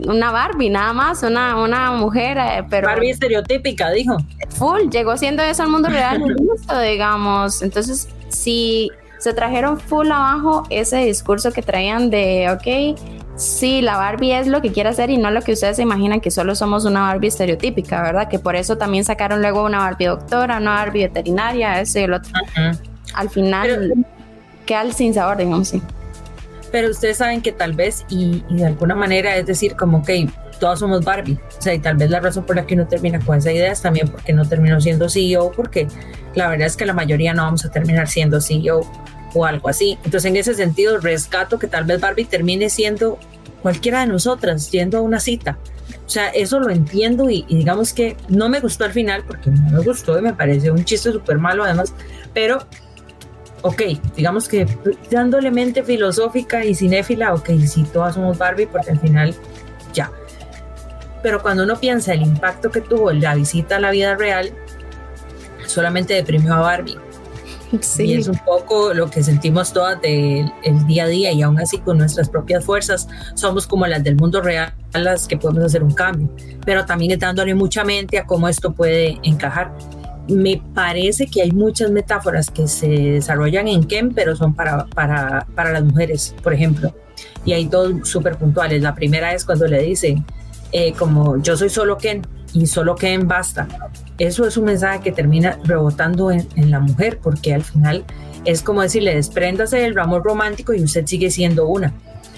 una Barbie nada más, una, una mujer, eh, pero... Barbie estereotípica, dijo. Full, llegó siendo eso al mundo real, *laughs* digamos. Entonces, si se trajeron full abajo ese discurso que traían de, ok, Sí, la Barbie es lo que quiere hacer y no lo que ustedes se imaginan que solo somos una Barbie estereotípica, ¿verdad? Que por eso también sacaron luego una Barbie doctora, una Barbie veterinaria, ese y el otro. Al final queda el sin sabor, digamos, sí. Pero ustedes saben que tal vez, y, de alguna manera, es decir, como que todos somos Barbie. O sea, y tal vez la razón por la que uno termina con esa idea es también porque no terminó siendo CEO, porque la verdad es que la mayoría no vamos a terminar siendo CEO o algo así. Entonces, en ese sentido, rescato que tal vez Barbie termine siendo cualquiera de nosotras yendo a una cita. O sea, eso lo entiendo y, digamos que no me gustó al final porque no me gustó y me parece un chiste súper malo además, pero ok, digamos que dándole mente filosófica y cinéfila, ok, si todas somos Barbie porque al final ya. Pero cuando uno piensa el impacto que tuvo la visita a la vida real, solamente deprimió a Barbie. *laughs* Y es un poco lo que sentimos todas del día a día y aún así con nuestras propias fuerzas somos como las del mundo real, las que podemos hacer un cambio, pero también es dándole mucha mente a cómo esto puede encajar. Me parece que hay muchas metáforas que se desarrollan en Ken, pero son para, para, para las mujeres, por ejemplo. Y hay dos súper puntuales. La primera es cuando le dicen, eh, como yo soy solo Ken y solo Ken basta eso es un mensaje que termina rebotando en, la mujer, porque al final es como decirle, despréndase del amor romántico y usted sigue siendo una.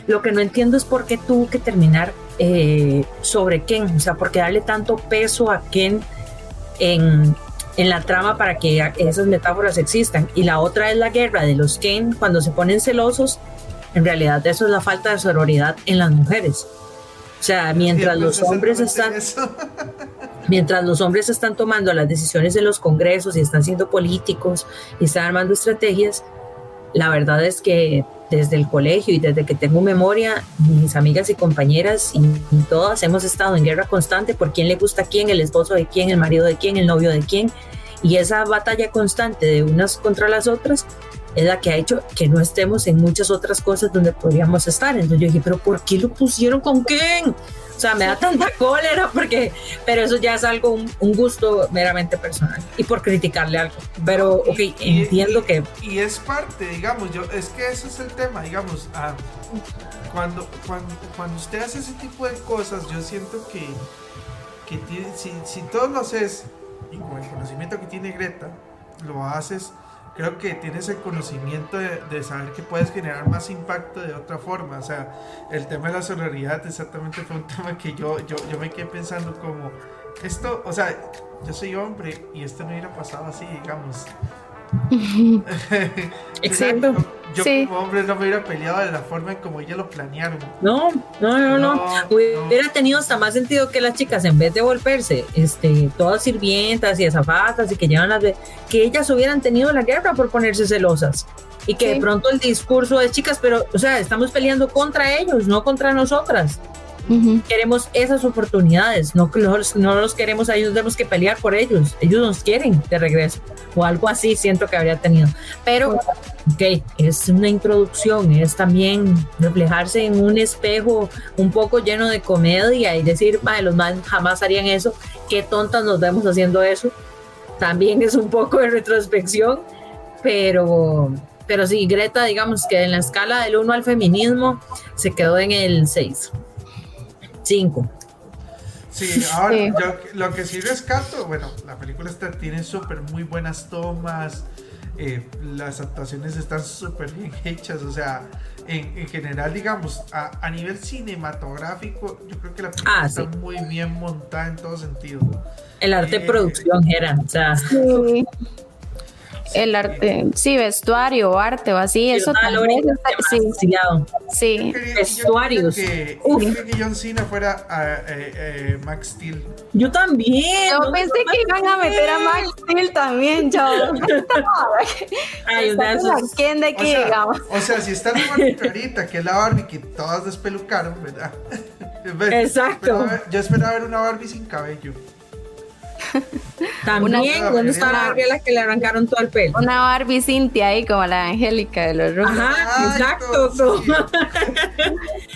Lo que no entiendo es por qué tuvo que terminar eh, sobre Ken, o sea, por qué darle tanto peso a Ken en, en la trama para que esas metáforas existan. Y la otra es la guerra de los Ken cuando se ponen celosos. En realidad eso es la falta de sororidad en las mujeres. O sea, mientras los hombres están... mientras los hombres están tomando las decisiones en los congresos y están siendo políticos y están armando estrategias, la verdad es que desde el colegio y desde que tengo memoria, mis amigas y compañeras y, todas hemos estado en guerra constante por quién le gusta a quién, el esposo de quién, el marido de quién, el novio de quién. Y esa batalla constante de unas contra las otras es la que ha hecho que no estemos en muchas otras cosas donde podríamos estar. Entonces yo dije, pero ¿por qué lo pusieron con quién? O sea, me da tanta cólera porque, pero eso ya es algo, un, gusto meramente personal y por criticarle algo. Pero, ok, entiendo que... Y es parte, digamos, yo, es que ese es el tema, digamos, ah, cuando, cuando, cuando usted hace ese tipo de cosas, yo siento que que tiene, si, si todos lo haces y con el conocimiento que tiene Greta, lo haces, creo que tienes el conocimiento de, de saber que puedes generar más impacto de otra forma. O sea, el tema de la sororidad exactamente fue un *laughs* tema que yo, yo, yo me quedé pensando como, esto, o sea, yo soy hombre y esto no hubiera pasado así, digamos. *laughs* Exacto. Yo Sí. como hombre no me hubiera peleado de la forma en como ella lo planearon. No, no, no, no. No, Hubiera tenido hasta más sentido que las chicas, en vez de volverse este, todas sirvientas y azafatas y que llevan las. de- que ellas hubieran tenido la guerra por ponerse celosas. Y que Sí. de pronto el discurso de chicas, pero, o sea, estamos peleando contra ellos, no contra nosotras. Ujú. Queremos esas oportunidades, no, los, no los queremos a ellos, tenemos que pelear por ellos. Ellos nos quieren de regreso. O algo así siento que habría tenido. Pero, ok, es una introducción, es también reflejarse en un espejo un poco lleno de comedia y decir, "Mae, los más jamás harían eso, qué tontas nos vemos haciendo eso. También es un poco de retrospección, pero, pero sí, Greta, digamos que en la escala del 1 al feminismo se quedó en el 6. 5. Sí, ahora Sí. yo lo que sí rescato, bueno, la película está, tiene súper muy buenas tomas, eh, las actuaciones están súper bien hechas, o sea, en, en general, digamos, a, a nivel cinematográfico, yo creo que la película Ah, está sí. muy bien montada en todo sentido. El arte de Eh, producción era, o sea, Sí. El arte, sí, vestuario, arte o así, eso Jonah también. Está- Sí, sí. Vestuarios. que, John Cena fuera a, eh, eh, Max Steel. Yo también. Yo ¿dónde pensé que iban a meter a Max Steel también, yo. Ay, o ¿Quién de O aquí, sea, digamos? o sea, si está la Barbie clarita, que es la Barbie que todas despelucaron, ¿verdad? *laughs* Exacto. Esperaba ver- Yo esperaba ver una Barbie sin cabello. *laughs* También, Una- ¿dónde está la Gabriela que le arrancaron todo el pelo? Una Barbie Cintia ahí, como la Angélica de los Rugrats. Ajá, exacto. sí.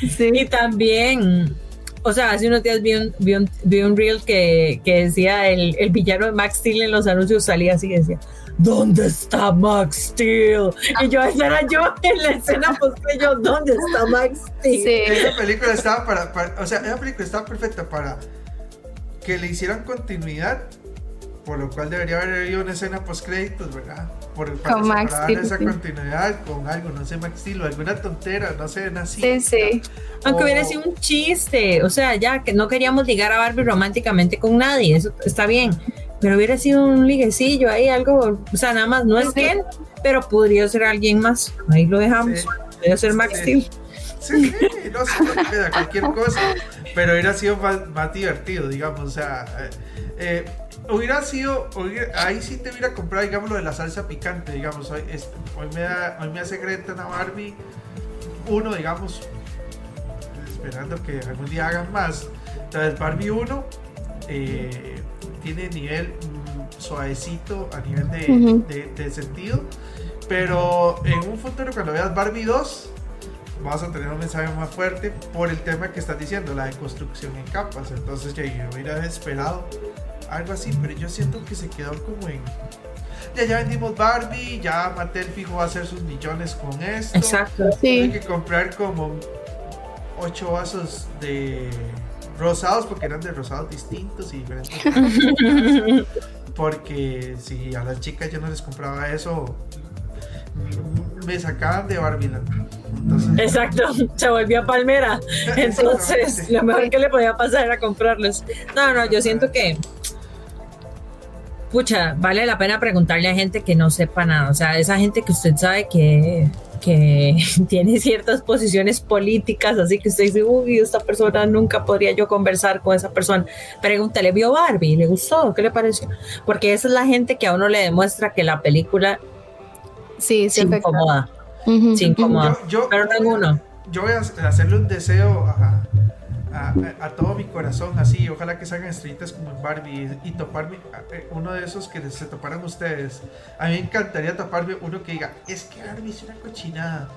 *laughs* Sí. Y también, o sea, hace unos días vi un, vi un, vi un reel que, que decía el, el villano de Max Steel en los anuncios salía así y decía, ¿dónde está Max Steel? Y yo, esa era yo en la escena, pues que yo, ¿dónde está Max Steel? Sí. Esa película estaba para, para- O sea, esa película estaba perfecta para que le hicieran continuidad. Por lo cual debería haber habido una escena post créditos, ¿verdad? Por, para, Con Max para esa sí. continuidad con algo, no sé, Max Steel o alguna tontera, no sé, así. Sí, sí. Aunque O- hubiera sido un chiste, o sea, ya que no queríamos ligar a Barbie románticamente con nadie, eso está bien, pero hubiera sido un liguecillo ahí, algo, o sea, nada más, no es Sí. él, pero podría ser alguien más, ahí lo dejamos, Sí. podría ser Max Sí. Steel. Sí, sí, no que sea, cualquier cosa. Pero hubiera sido más, más divertido, digamos. O sea, eh, eh, hubiera sido. hubiera- ahí sí te hubiera comprado, digamos, lo de la salsa picante, digamos. Hoy, es- hoy, me, da, hoy me hace Greta una Barbie. Uno, digamos. Esperando que algún día hagan más. Entonces, Barbie 1 eh, tiene nivel mm, suavecito a nivel de, Ujú. de- de sentido. Pero en un futuro, cuando veas Barbie 2, vas a tener un mensaje más fuerte por el tema que estás diciendo, la deconstrucción en capas. Entonces yo, yo hubiera esperado algo así, pero yo siento que se quedó como en... Ya, ya vendimos Barbie, ya Mattel fijo va a hacer sus millones con esto. Exacto. Hay Sí. que comprar como ocho vasos de rosados, porque eran de rosados distintos y diferentes. *laughs* porque si a las chicas yo no les compraba eso, me sacaban de Barbiland. Entonces, Exacto, *laughs* se volvió a Palmera. *laughs* Entonces, lo mejor que le podía pasar era comprarlos. No, no, yo siento que, pucha, vale la pena preguntarle a gente que no sepa nada. O sea, esa gente que usted sabe que, que *laughs* tiene ciertas posiciones políticas, así que usted dice, uy, esta persona nunca podría yo conversar con esa persona. Pregúntale, ¿vio Barbie? ¿Le gustó? ¿Qué le pareció? Porque esa es la gente que a uno le demuestra que la película Sí, se sí, incomoda. Ujú. incomoda. yo, yo- Pero ninguno. yo voy a hacerle un deseo a, a- a todo mi corazón, así, ojalá que salgan estrellitas como en Barbie y toparme eh, uno de esos que se toparan ustedes. A mí me encantaría toparme uno que diga, es que Barbie es una cochinada,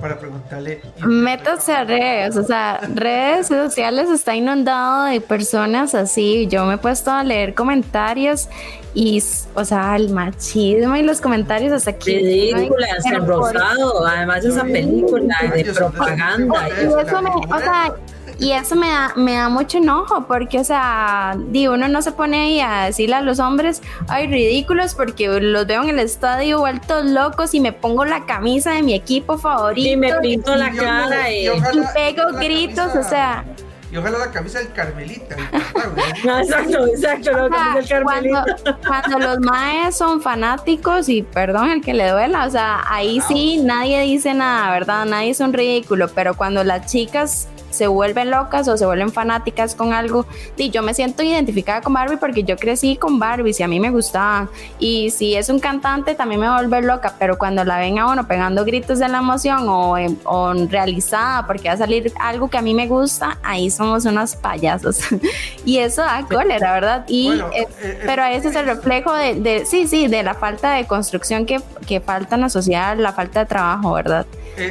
para preguntarle. Métase a redes, o sea, redes sociales está inundado de personas así. Yo me he puesto a leer comentarios y, o sea, el machismo y los comentarios hasta aquí. Pero en por- rosado, además de esa película de propaganda. Y eso me, o sea, y eso me da, me da mucho enojo, porque, o sea, digo, uno no se pone ahí a decirle a los hombres, ay, ridículos, porque los veo en el estadio vueltos locos y me pongo la camisa de mi equipo favorito. Y me pinto la cara y, pego gritos, o sea y ojalá la camisa del Carmelita. *laughs* exacto, exacto, la camisa del Carmelita. Cuando, los maes son fanáticos, y perdón el que le duela, o sea, ahí sí nadie dice nada, ¿verdad? Nadie es un ridículo, pero cuando las chicas se vuelven locas o se vuelven fanáticas con algo. Y yo me siento identificada con Barbie porque yo crecí con Barbie, y a mí me gustaba. Y si es un cantante, también me va a volver loca, pero cuando la ven a uno pegando gritos de la emoción o, o realizada porque va a salir algo que a mí me gusta, ahí somos unos payasos. *laughs* y eso da cólera, ¿verdad? Y, eh, eh, eh, pero ese es el reflejo de, sí, sí, de la falta de construcción que, que falta en la sociedad, la falta de trabajo, ¿verdad?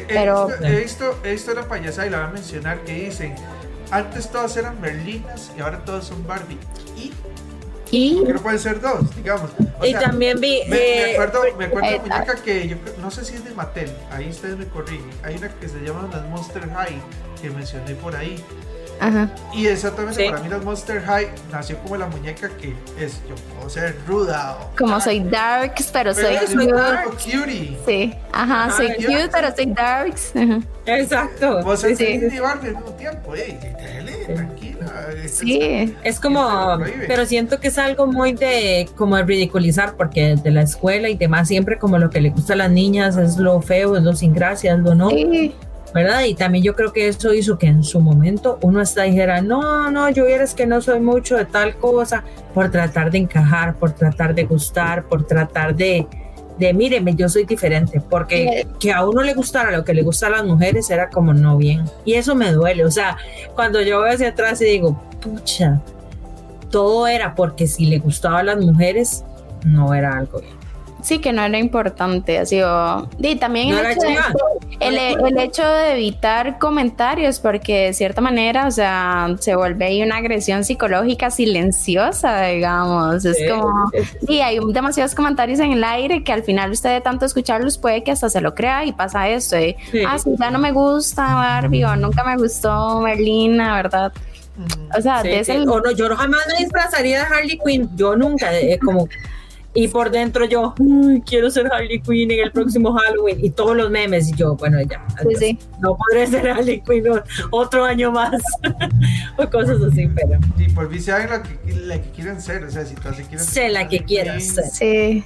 pero, he, visto, he visto una payasada y la voy a mencionar que dicen, antes todas eran Merlinas y ahora todas son Barbie. Y ¿Y? No pueden ser dos, digamos. y también vi. Me, eh, acuerdo, me acuerdo de muñeca que yo no sé si es de Mattel, ahí ustedes me corrigen. Hay una que se llama las Monster High, que mencioné por ahí. Y exactamente para mí las Monster High nació como la muñeca que es yo puedo ser ruda. como soy darks, pero, soy cute. Sí, ajá, soy cute, pero soy darks. Exacto. Vos sí, sí. al mismo tiempo, tranquila. Sí, es como, pero siento que es algo muy de como de ridiculizar porque de la escuela y demás siempre como lo que le gusta a las niñas es lo feo, es lo sin gracia, es lo no. Sí. ¿Verdad? Y también yo creo que eso hizo que en su momento uno hasta dijera, no, no, yo eres que no soy mucho de tal cosa, por tratar de encajar, por tratar de gustar, por tratar de, de míreme, yo soy diferente, porque que a uno le gustara lo que le gusta a las mujeres era como no bien. Y eso me duele, o sea, cuando yo veo hacia atrás y digo, pucha, todo era porque si le gustaba a las mujeres, no era algo bien sí que no era importante, así o y también el, hecho de, el, hecho de, evitar comentarios porque de cierta manera, o sea, se vuelve ahí una agresión psicológica silenciosa, digamos, es como sí, hay demasiados comentarios en el aire que al final usted de tanto escucharlos puede que hasta se lo crea y pasa esto, ah, sí, ya no me gusta Barbie o nunca me gustó Merlina, ¿verdad? O sea, de ese... o no, yo jamás me disfrazaría de Harley Quinn, yo nunca, eh, como y por dentro yo, quiero ser Harley Quinn en el próximo Halloween. Y todos los memes, y yo, bueno, ya, no podré ser Harley Quinn otro año más. *laughs* o cosas así, pero. Y por mí sean la que, la que quieren ser, o sea, si todas se quieren Sé la que quieras ser. Sí.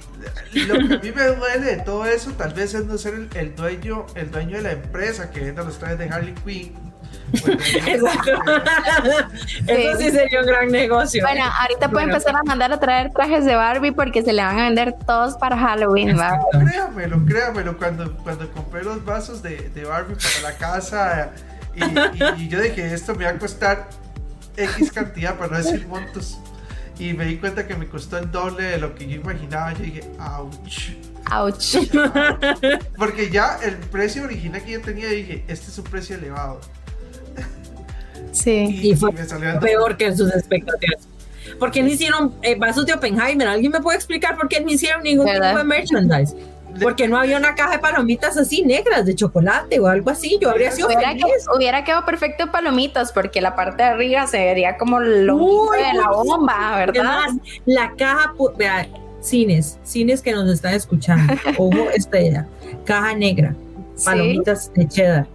Lo que a mí me duele de todo eso, tal vez es no ser el, el dueño, el dueño de la empresa que vende los trajes de Harley Quinn *laughs* Eso sí sería un gran negocio. Bueno, ahorita puede empezar a mandar a traer trajes de Barbie porque se le van a vender todos para Halloween. Créamelo, créamelo. Cuando, cuando compré los vasos de, de Barbie para la casa y, yo dije, esto me va a costar X cantidad, para no decir montos. Y me di cuenta que me costó el doble de lo que yo imaginaba. Yo dije, ouch. Ouch. Porque ya el precio original que yo tenía, dije, este es un precio elevado. Sí. Y, fue peor que sus expectativas. ¿Por qué no hicieron eh, vasos de Oppenheimer? ¿Alguien me puede explicar por qué no hicieron ningún tipo de merchandise? Porque no había una caja de palomitas así negras de chocolate o algo así. Yo habría sido hubiera, hubiera quedado perfecto palomitas porque la parte de arriba se vería como lo de la bomba, ¿verdad? Además, la caja, vea, cines, cines que nos están escuchando, *laughs* ojo estrella, caja negra, palomitas de cheddar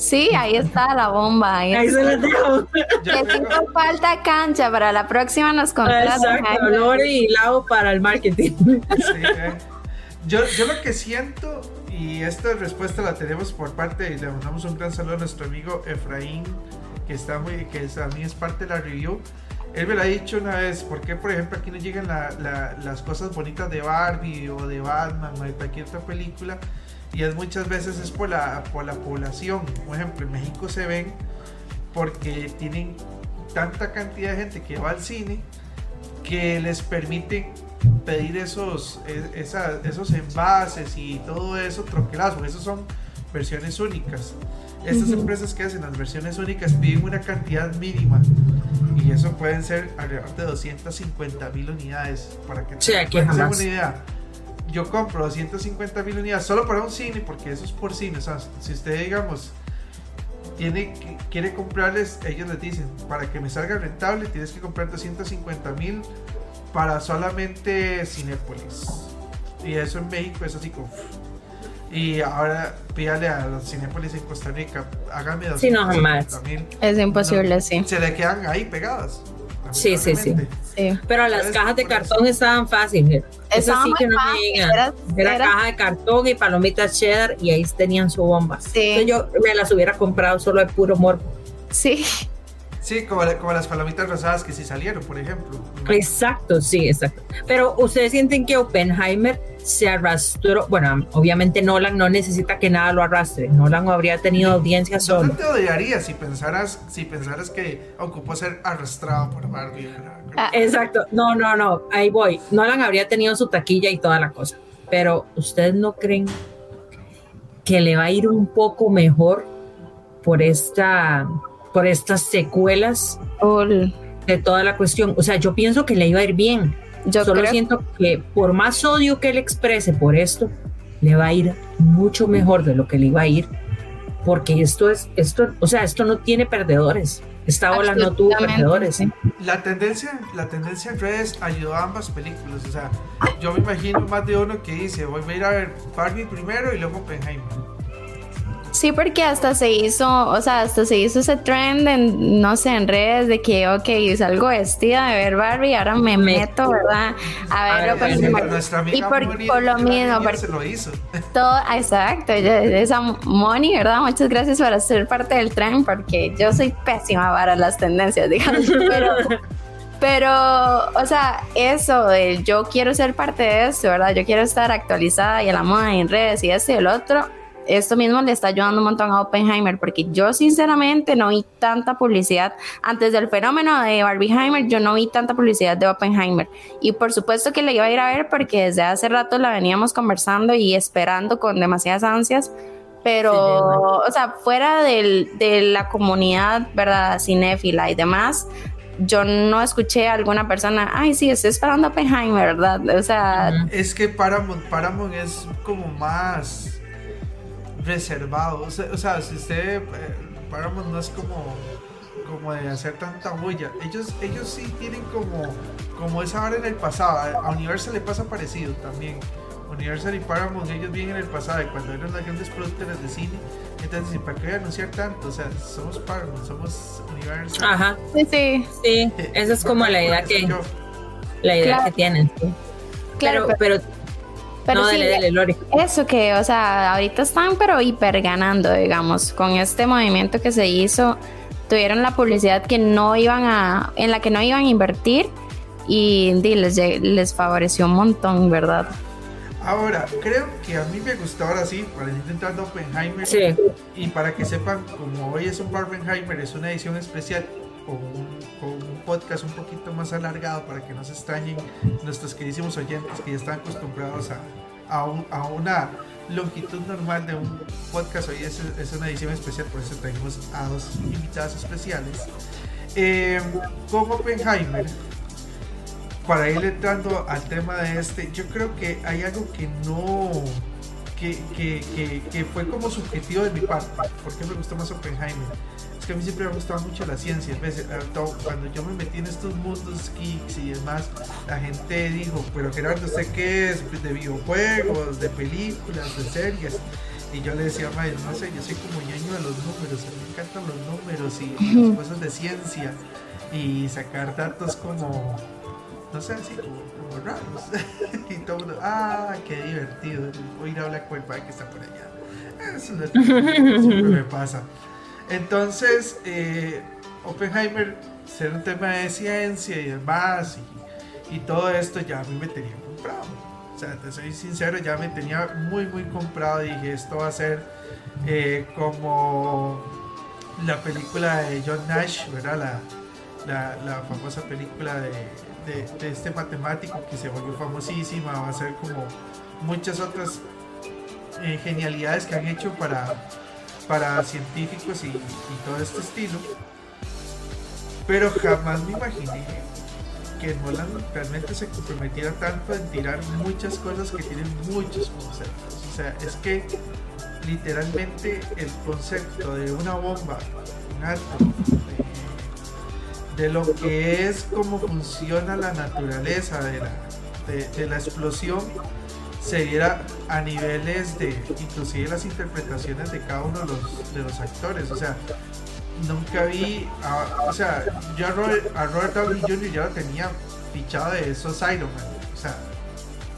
Sí, ahí está la bomba. Ahí, se la dejo. tengo falta cancha, para la próxima nos contratan. Exacto, Lori y Lau para el marketing. Sí, eh. yo, yo lo que siento, y esta respuesta la tenemos por parte, y le mandamos un gran saludo a nuestro amigo Efraín, que está muy, que a mí es parte de la review. Él me lo ha dicho una vez, ¿por qué por ejemplo aquí no llegan las cosas bonitas de Barbie o de Batman o de cualquier otra película? Y es muchas veces es por la, por la población. Por ejemplo, en México se ven porque tienen tanta cantidad de gente que va al cine que les permite pedir esos, e, esos envases y todo eso troquelazo. Esos son versiones únicas. Estas empresas que hacen las versiones únicas piden una cantidad mínima y eso pueden ser alrededor de 250 mil unidades para que sí, tengan una idea yo compro 250 mil unidades solo para un cine, porque eso es por cine. O sea, si usted, digamos, tiene, quiere comprarles, ellos les dicen, para que me salga rentable tienes que comprar 250 mil para solamente Cinépolis. Y eso en México es así como... Y ahora pídale a los Cinépolis en Costa Rica, hágame 250 mil. Es imposible, sí. Se le quedan ahí pegadas. Sí, sí, sí, Pero las cajas de cartón estaban fáciles. Eso sí que no me Era, caja de cartón y palomitas cheddar y ahí tenían su bomba. Sí. yo me las hubiera comprado solo de puro morbo. Sí. Sí, como, como, las palomitas rosadas que sí salieron, por ejemplo. Exacto, sí, exacto. Pero ustedes sienten que Oppenheimer se arrastró, bueno, obviamente Nolan no necesita que nada lo arrastre, Nolan habría tenido audiencia solo. No te odiaría si pensaras, si pensaras que ocupó ser arrastrado por Barbie. Ah, exacto, no, no, no, ahí voy. Nolan habría tenido su taquilla y toda la cosa, pero ¿ustedes no creen que le va a ir un poco mejor por esta, por estas secuelas de toda la cuestión? O sea, yo pienso que le iba a ir bien yo solo siento que por más odio que él exprese por esto, le va a ir mucho mejor de lo que le iba a ir, porque esto es, esto, o sea, esto no tiene perdedores. Esta ola no tuvo perdedores. La tendencia, la tendencia en redes ayudó a ambas películas. O sea, yo me imagino más de uno que dice, voy a ir a ver Barbie primero y luego Oppenheimer. Sí, porque hasta se hizo, o sea, hasta se hizo ese trend en, no sé, en redes de que, ok, salgo vestida de ver Barbie, ahora me meto, ¿verdad? A ver, pues, y por, lo mismo, porque lo hizo. Todo, exacto, esa Moni, ¿verdad? Muchas gracias por ser parte del trend, porque yo soy pésima para las tendencias, digamos, *laughs* pero... Pero, o sea, eso de yo quiero ser parte de esto, ¿verdad? Yo quiero estar actualizada y a la moda en redes y esto y el otro esto mismo le está ayudando un montón a Oppenheimer, porque yo sinceramente no vi tanta publicidad. Antes del fenómeno de Barbieheimer, yo no vi tanta publicidad de Oppenheimer. Y por supuesto que le iba a ir a ver porque desde hace rato la veníamos conversando y esperando con demasiadas ansias. Pero, o sea, fuera de la comunidad, ¿verdad? Cinéfila y demás, yo no escuché a alguna persona, ay, sí, estoy esperando a Oppenheimer, ¿verdad? O sea... Es que Paramount, Paramount es como más reservado. O sea, si usted, eh, Paramount no es como, como de hacer tanta huella. Ellos, ellos sí tienen como, como esa hora en el pasado. A Universal le pasa parecido también. Universal y Paramount, ellos vienen en el pasado, y cuando eran las grandes productoras de cine, entonces ¿para qué anunciar tanto? O sea, somos Paramount, somos Universal. Ajá, sí, sí, sí, esa es como la idea que, la idea que tienen. Claro, pero, pero pero sí, Eso que, o sea, ahorita están pero hiper ganando, digamos, con este movimiento que se hizo, tuvieron la publicidad que no iban a, en la que no iban a invertir y, les, les favoreció un montón, ¿verdad? Ahora, creo que a mí me gustó ahora sí, para ir intentando Oppenheimer. Y para que sepan, como hoy es un Barbenheimer, es una edición especial con un, con un, podcast un poquito más alargado para que no se extrañen nuestros queridísimos oyentes que ya están acostumbrados a, a, una longitud normal de un podcast. Hoy es, es, una edición especial, por eso tenemos a dos invitados especiales. Eh, con Oppenheimer, para ir entrando al tema de este, yo creo que hay algo que no. Que, que, que, que fue como subjetivo de mi parte. ¿Por qué me gustó más Oppenheimer? A mí siempre me ha gustado mucho la ciencia. Cuando yo me metí en estos mundos geeks y demás, la gente dijo, pero Gerardo, ¿usted qué es? ¿De videojuegos, de películas, de series? Y yo le decía, no sé, yo soy como ñaño de los números, a mí me encantan los números y *laughs* las cosas de ciencia y sacar datos como, no sé, así como, raros. *laughs* y todo el mundo, ah, qué divertido, voy a ir a hablar con el padre que está por allá. Eso es lo que siempre me pasa. Entonces, eh, Oppenheimer, ser un tema de ciencia y demás, y, todo esto ya a mí me tenía comprado. O sea, te soy sincero, ya me tenía muy, muy comprado. Dije, esto va a ser eh, como la película de John Nash, ¿verdad? La, famosa película de, este matemático que se volvió famosísima. Va a ser como muchas otras eh, genialidades que han hecho para para científicos y, todo este estilo. Pero jamás me imaginé que Nolan realmente se comprometiera tanto en tirar muchas cosas que tienen muchos conceptos. O sea, es que literalmente el concepto de una bomba, un de, lo que es cómo funciona la naturaleza de la explosión se viera a niveles de inclusive las interpretaciones de cada uno de los, de los actores. O sea, nunca vi, a- o sea, yo a Robert, a Robert Downey Jr. ya lo tenía fichado de esos Iron Man. O sea,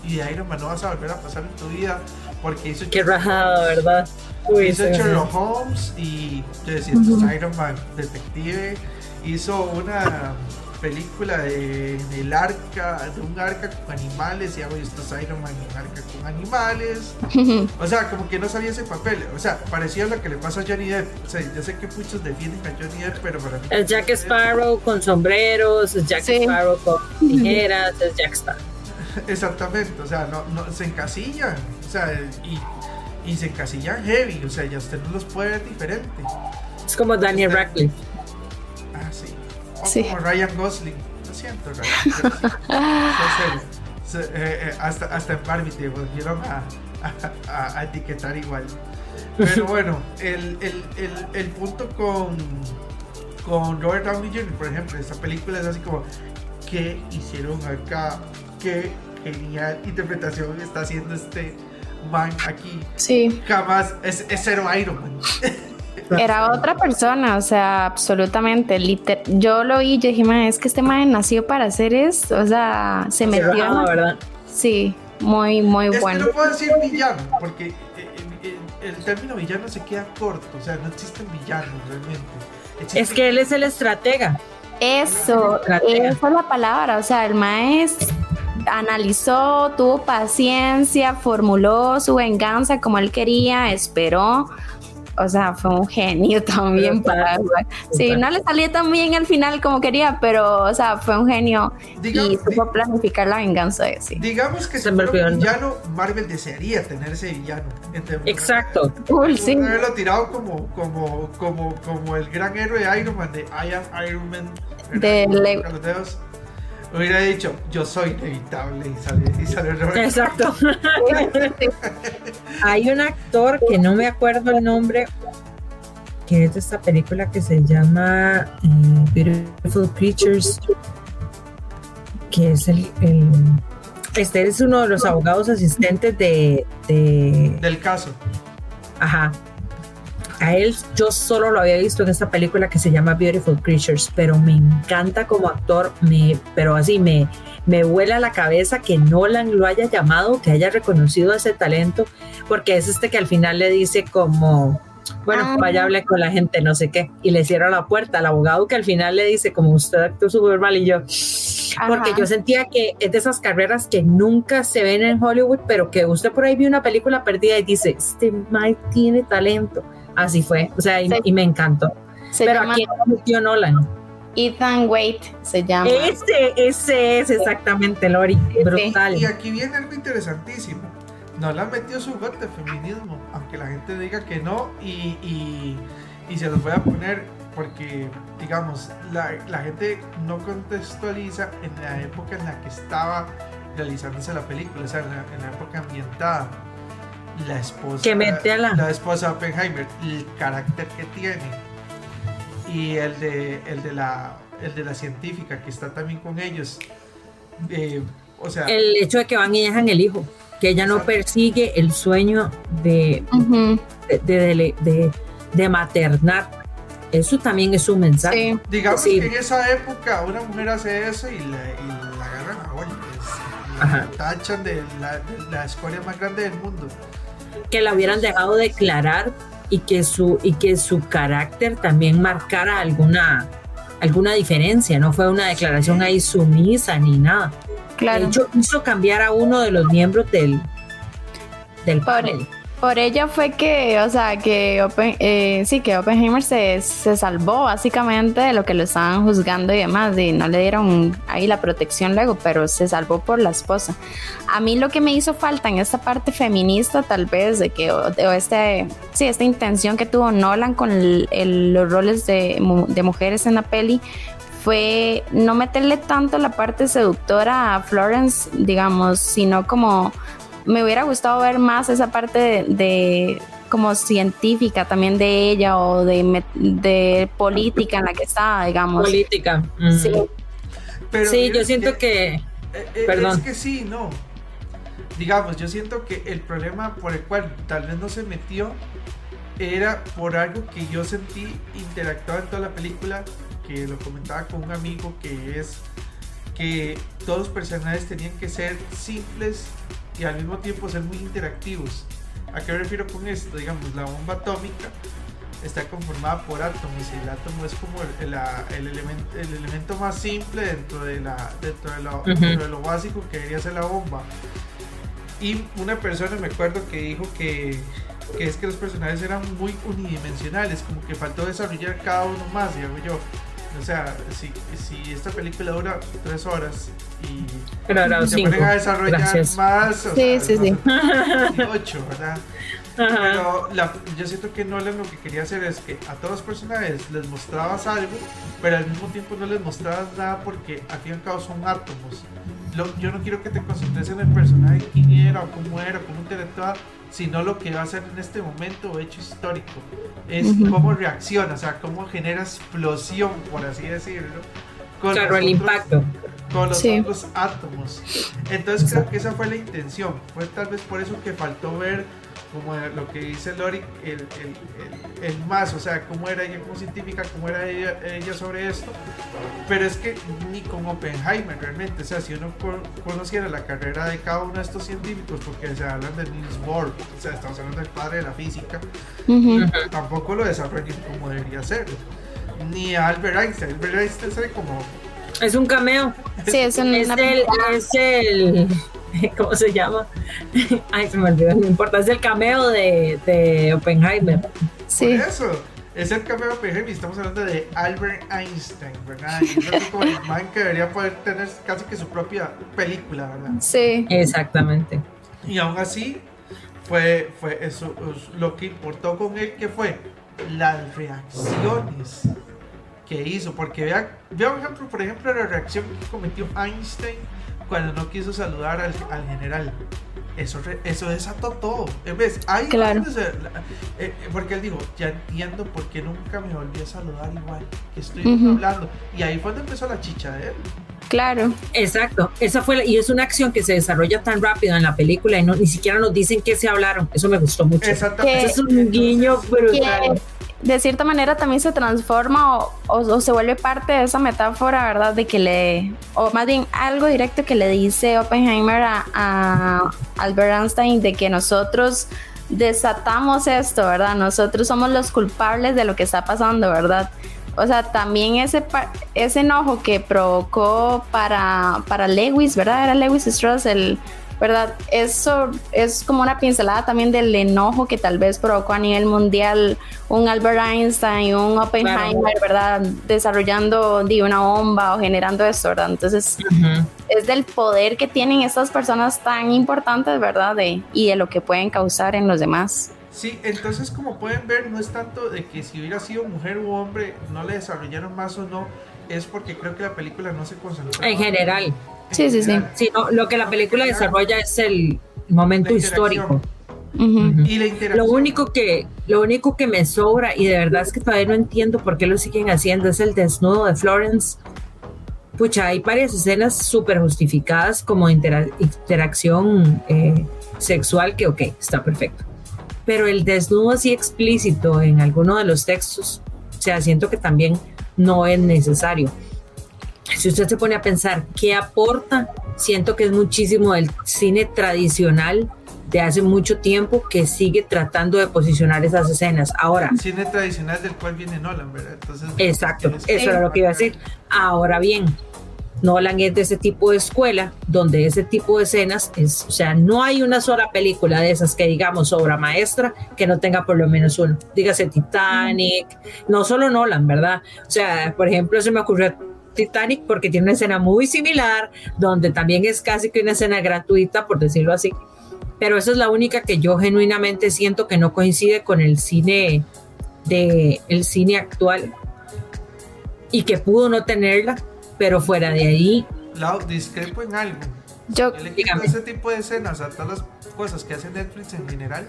y de Iron Man no vas a volver a pasar en tu vida porque hizo Qué rajado, ¿verdad? Uy, hizo Sherlock Holmes y yo decía, Iron Man detective. Hizo una película de, del arca, de un arca con animales y hago esto es Iron Man, un arca con animales. *laughs* O sea, como que no sabía ese papel. O sea, parecía lo que le pasa a Johnny Depp. O sea, yo sé que muchos defienden a Johnny Depp, pero para mí. Es Jack Sparrow con sombreros, es Jack Sí. Sparrow con *laughs* tijeras, es Jack Sparrow. *laughs* Exactamente, o sea, no, no, se encasillan. O sea, y, y se encasillan heavy. O sea, ya usted no los puede ver diferente. Es como Daniel Radcliffe. Sí. Como Ryan Gosling. Lo siento, Ryan. sí. Eh, eh, hasta, hasta en Barbie te volvieron a, a- a- a etiquetar igual. Pero bueno, el, el, el, el punto con, con Robert Downey Jr., por ejemplo, esta película es así como, ¿qué hicieron acá? ¿Qué genial interpretación está haciendo este man aquí? Sí, Jamás, es, es cero Iron Man. *laughs* era otra persona, o sea, absolutamente. liter- yo lo vi y yo dije, "Ma, es que este man nació para hacer esto, o sea, se O sea, metió. ¿verdad? Sí, muy, muy Es bueno. que no puedo decir villano, porque eh, eh, el, término villano se queda corto, o sea, no existen villanos realmente. Es que él es el estratega. Eso, Estratega. esa es la palabra. O sea, el maestro analizó, tuvo paciencia, formuló su venganza como él quería, esperó. O sea, fue un genio *laughs* también para. Sí, no le salía tan bien al final como quería, pero, o sea, fue un genio y supo planificar la venganza de sí. digamos que si fuera un villano, Marvel desearía tener ese villano. Entonces, Exacto. Cool, sí. Haberlo tirado como, como, como, como el gran héroe de Iron Man, de I am Iron Man. De dedos. Hubiera dicho, yo soy inevitable y sale, y sale Robert. Exacto. *laughs* Hay un actor que no me acuerdo el nombre, que es de esta película que se llama eh, Beautiful Creatures, que es el, el- este es uno de los abogados asistentes de, de Del caso. ajá. A él yo solo lo había visto en esta película que se llama Beautiful Creatures, pero me encanta como actor, me, pero así me, me vuela la cabeza que Nolan lo haya llamado, que haya reconocido ese talento, porque es este que al final le dice como, bueno, Ah. vaya hable con la gente, no sé qué, y le cierra la puerta al abogado que al final le dice como usted actuó súper mal y yo, porque Ajá. yo sentía que es de esas carreras que nunca se ven en Hollywood, pero que usted por ahí vio una película perdida y dice, este Mike tiene talento. Así fue, o sea, y, Sí. y me encantó. Se pero llama aquí no metió Nolan. Ethan Wait, se llama. Ese, ese es exactamente Lori, brutal. Y aquí viene algo interesantísimo. No le han metido su gota de feminismo, aunque la gente diga que no, y, y, y se los voy a poner porque, digamos, la, la gente no contextualiza en la época en la que estaba realizándose la película, o sea, en la, en la época ambientada. La esposa, Que mete a la- la esposa de Oppenheimer, el carácter que tiene, y el de, el de, la, el de la científica que está también con ellos. eh, o sea, El hecho de que van y dejan el hijo, que ella no persigue el sueño de, de, de, de- de maternar. Eso también es un mensaje. Sí. Digamos Sí. que en esa época una mujer hace eso y la, y la agarran a golpes. La tachan de la, de la escoria más grande del mundo. Que la hubieran dejado declarar y que su y que su carácter también marcara alguna alguna diferencia, no fue una declaración ahí sumisa ni nada. Claro. De hecho, hizo cambiar a uno de los miembros del del panel. Por ella fue que, o sea, que, Oppen- eh, sí, que Oppenheimer se, se salvó básicamente de lo que lo estaban juzgando y demás, y no le dieron ahí la protección luego, pero se salvó por la esposa. A mí lo que me hizo falta en esta parte feminista, tal vez, de que, o, este, sí, esta intención que tuvo Nolan con el- los roles de, de mujeres en la peli, fue no meterle tanto la parte seductora a Florence, digamos, sino como me hubiera gustado ver más esa parte de, de como científica también de ella o de, de política en la que estaba, digamos. Política. Sí, sí yo siento que... Eh, eh, Perdón. Es que sí, no. Digamos, yo siento que el problema por el cual tal vez no se metió era por algo que yo sentí interactuaba en toda la película, que lo comentaba con un amigo, que es que todos los personajes tenían que ser simples y al mismo tiempo ser muy interactivos. ¿A qué me refiero con esto? Digamos, la bomba atómica está conformada por átomos y el átomo es como el, el, elemento, el elemento más simple dentro de, la, dentro de, lo, dentro de lo básico que debería ser la bomba. Y una persona me acuerdo que dijo que, que es que los personajes eran muy unidimensionales, como que faltó desarrollar cada uno más, digo yo. O sea, si, si esta película dura tres horas y Pero se ponen a desarrollar más, o sí, sí, sí. ocho, ¿verdad? *laughs* Pero yo siento que Nolan lo que quería hacer es que a todos los personajes les mostrabas algo, pero al mismo tiempo no les mostrabas nada porque al fin y al cabo son átomos. yo no quiero que te concentres en el personaje, quién era, o cómo era, cómo interactuaba, sino lo que va a hacer en este momento hecho histórico. Es cómo reacciona, o sea, cómo genera explosión, por así decirlo. Con claro, el impacto. Con los otros átomos. Entonces creo que esa fue la intención. Fue tal vez por eso que faltó ver como lo que dice Lori, el, el, el, más, o sea, cómo era ella como científica, cómo era ella, ella, sobre esto, pero es que ni con Oppenheimer realmente, o sea, si uno conociera la carrera de cada uno de estos científicos, porque se hablan de Niels Bohr, o sea, estamos hablando del padre de la física, tampoco lo desarrollan como debería ser, ni Albert Einstein, Albert Einstein es como... Es un cameo. Sí, es, un, es, el, es el *laughs* ¿cómo se llama? *laughs* Ay, se me olvidó, no importa, es el cameo de, de Oppenheimer. Sí. Por eso, es el cameo de Oppenheimer estamos hablando de Albert Einstein, ¿verdad? Y es como el *laughs* man que debería poder tener casi que su propia película, ¿verdad? Sí. Exactamente. Y aún así, fue, fue eso, lo que importó con él, que fue las reacciones que hizo, porque vea, vea por ejemplo, por ejemplo la reacción que cometió Einstein cuando no quiso saludar al, al general. Eso, eso desató todo. ¿Ves? Ahí claro. Eh, porque él dijo, ya entiendo por qué nunca me volví a saludar igual que estoy hablando. Y ahí fue donde empezó la chicha de él. Claro. Exacto. Esa fue y es una acción que se desarrolla tan rápido en la película y no, ni siquiera nos dicen qué se hablaron. Eso me gustó mucho. Exactamente. Eso es un guiño brutal de cierta manera también se transforma o, se vuelve parte de esa metáfora, ¿verdad? De que le, o más bien algo directo que le dice Oppenheimer a, Albert Einstein de que nosotros desatamos esto, ¿verdad? Nosotros somos los culpables de lo que está pasando, ¿verdad? O sea, también ese, ese enojo que provocó para, para Lewis, ¿verdad? Era Lewis Strauss el ¿verdad? Eso es como una pincelada también del enojo que tal vez provocó a nivel mundial un Albert Einstein, un Oppenheimer, ¿verdad? Desarrollando una bomba o generando esto, ¿verdad? Entonces, es del poder que tienen estas personas tan importantes, ¿verdad? De, y de lo que pueden causar en los demás. Sí, entonces como pueden ver, no es tanto de que si hubiera sido mujer u hombre, no le desarrollaron más o no, es porque creo que la película no se concentró. En general. Sí, sí, sí. sí lo que la película desarrolla es el momento histórico. Y la lo único que lo único que me sobra y de verdad es que todavía no entiendo por qué lo siguen haciendo es el desnudo de Florence pucha hay varias escenas súper justificadas como interacción eh, sexual que ok está perfecto pero el desnudo así explícito en alguno de los textos o sea siento que también no es necesario si usted se pone a pensar qué aporta, siento que es muchísimo del cine tradicional de hace mucho tiempo que sigue tratando de posicionar esas escenas. Ahora. Cine tradicional del cual viene Nolan, ¿verdad? Entonces, exacto, eso era lo que iba a decir. Ahora bien, Nolan es de ese tipo de escuela donde ese tipo de escenas es, o sea, no hay una sola película de esas que digamos obra maestra que no tenga por lo menos uno. Dígase Titanic, no solo Nolan, ¿verdad? O sea, por ejemplo, se me ocurrió Titanic porque tiene una escena muy similar, donde también es casi que una escena gratuita, por decirlo así. Pero esa es la única que yo genuinamente siento que no coincide con el cine de el cine actual y que pudo no tenerla, pero fuera de ahí. Lau, discrepo en algo. Yo, ese tipo de escenas a todas las cosas que hace Netflix en general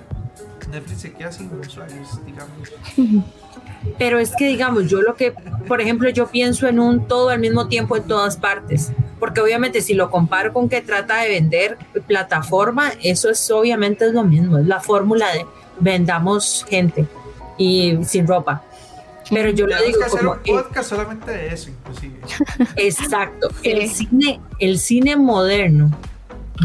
Netflix se queda sin usuarios, digamos. *laughs* Pero es que, digamos, yo lo que, por ejemplo, yo pienso en un todo al mismo tiempo en todas partes, porque obviamente si lo comparo con que trata de vender plataforma, eso es obviamente es lo mismo, es la fórmula de vendamos gente y sin ropa. Pero yo le digo que hacer como un podcast solamente de eso, inclusive. *laughs* Exacto. El cine, el cine moderno,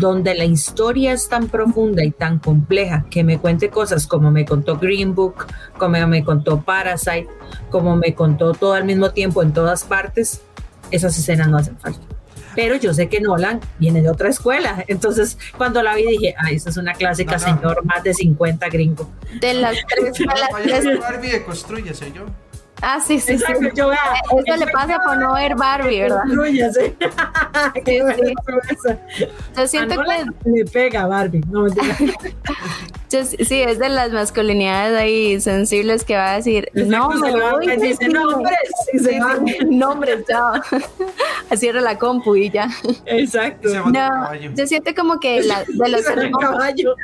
donde la historia es tan profunda y tan compleja que me cuente cosas como me contó Green Book, como me contó Parasite, como me contó todo al mismo tiempo en todas partes, esas escenas no hacen falta. Pero yo sé que Nolan viene de otra escuela. Entonces, cuando la vi, dije, ay, esa es una clásica, señor, más de 50 gringo. De las *laughs* tres. Barbie de construye, soy yo. Ah, sí, sí, sí. Yo, Eso le pasa por no ver Barbie, ¿verdad? sí, sí. *laughs* Yo siento que... Le pega a Barbie, no *laughs* Yo, sí, es de las masculinidades ahí sensibles que va a decir, no, me voy. Dice nombres. Dice nombres, *laughs* chao. Así era la compu y ya. Exacto. No, yo siento como que la, de los... caballo.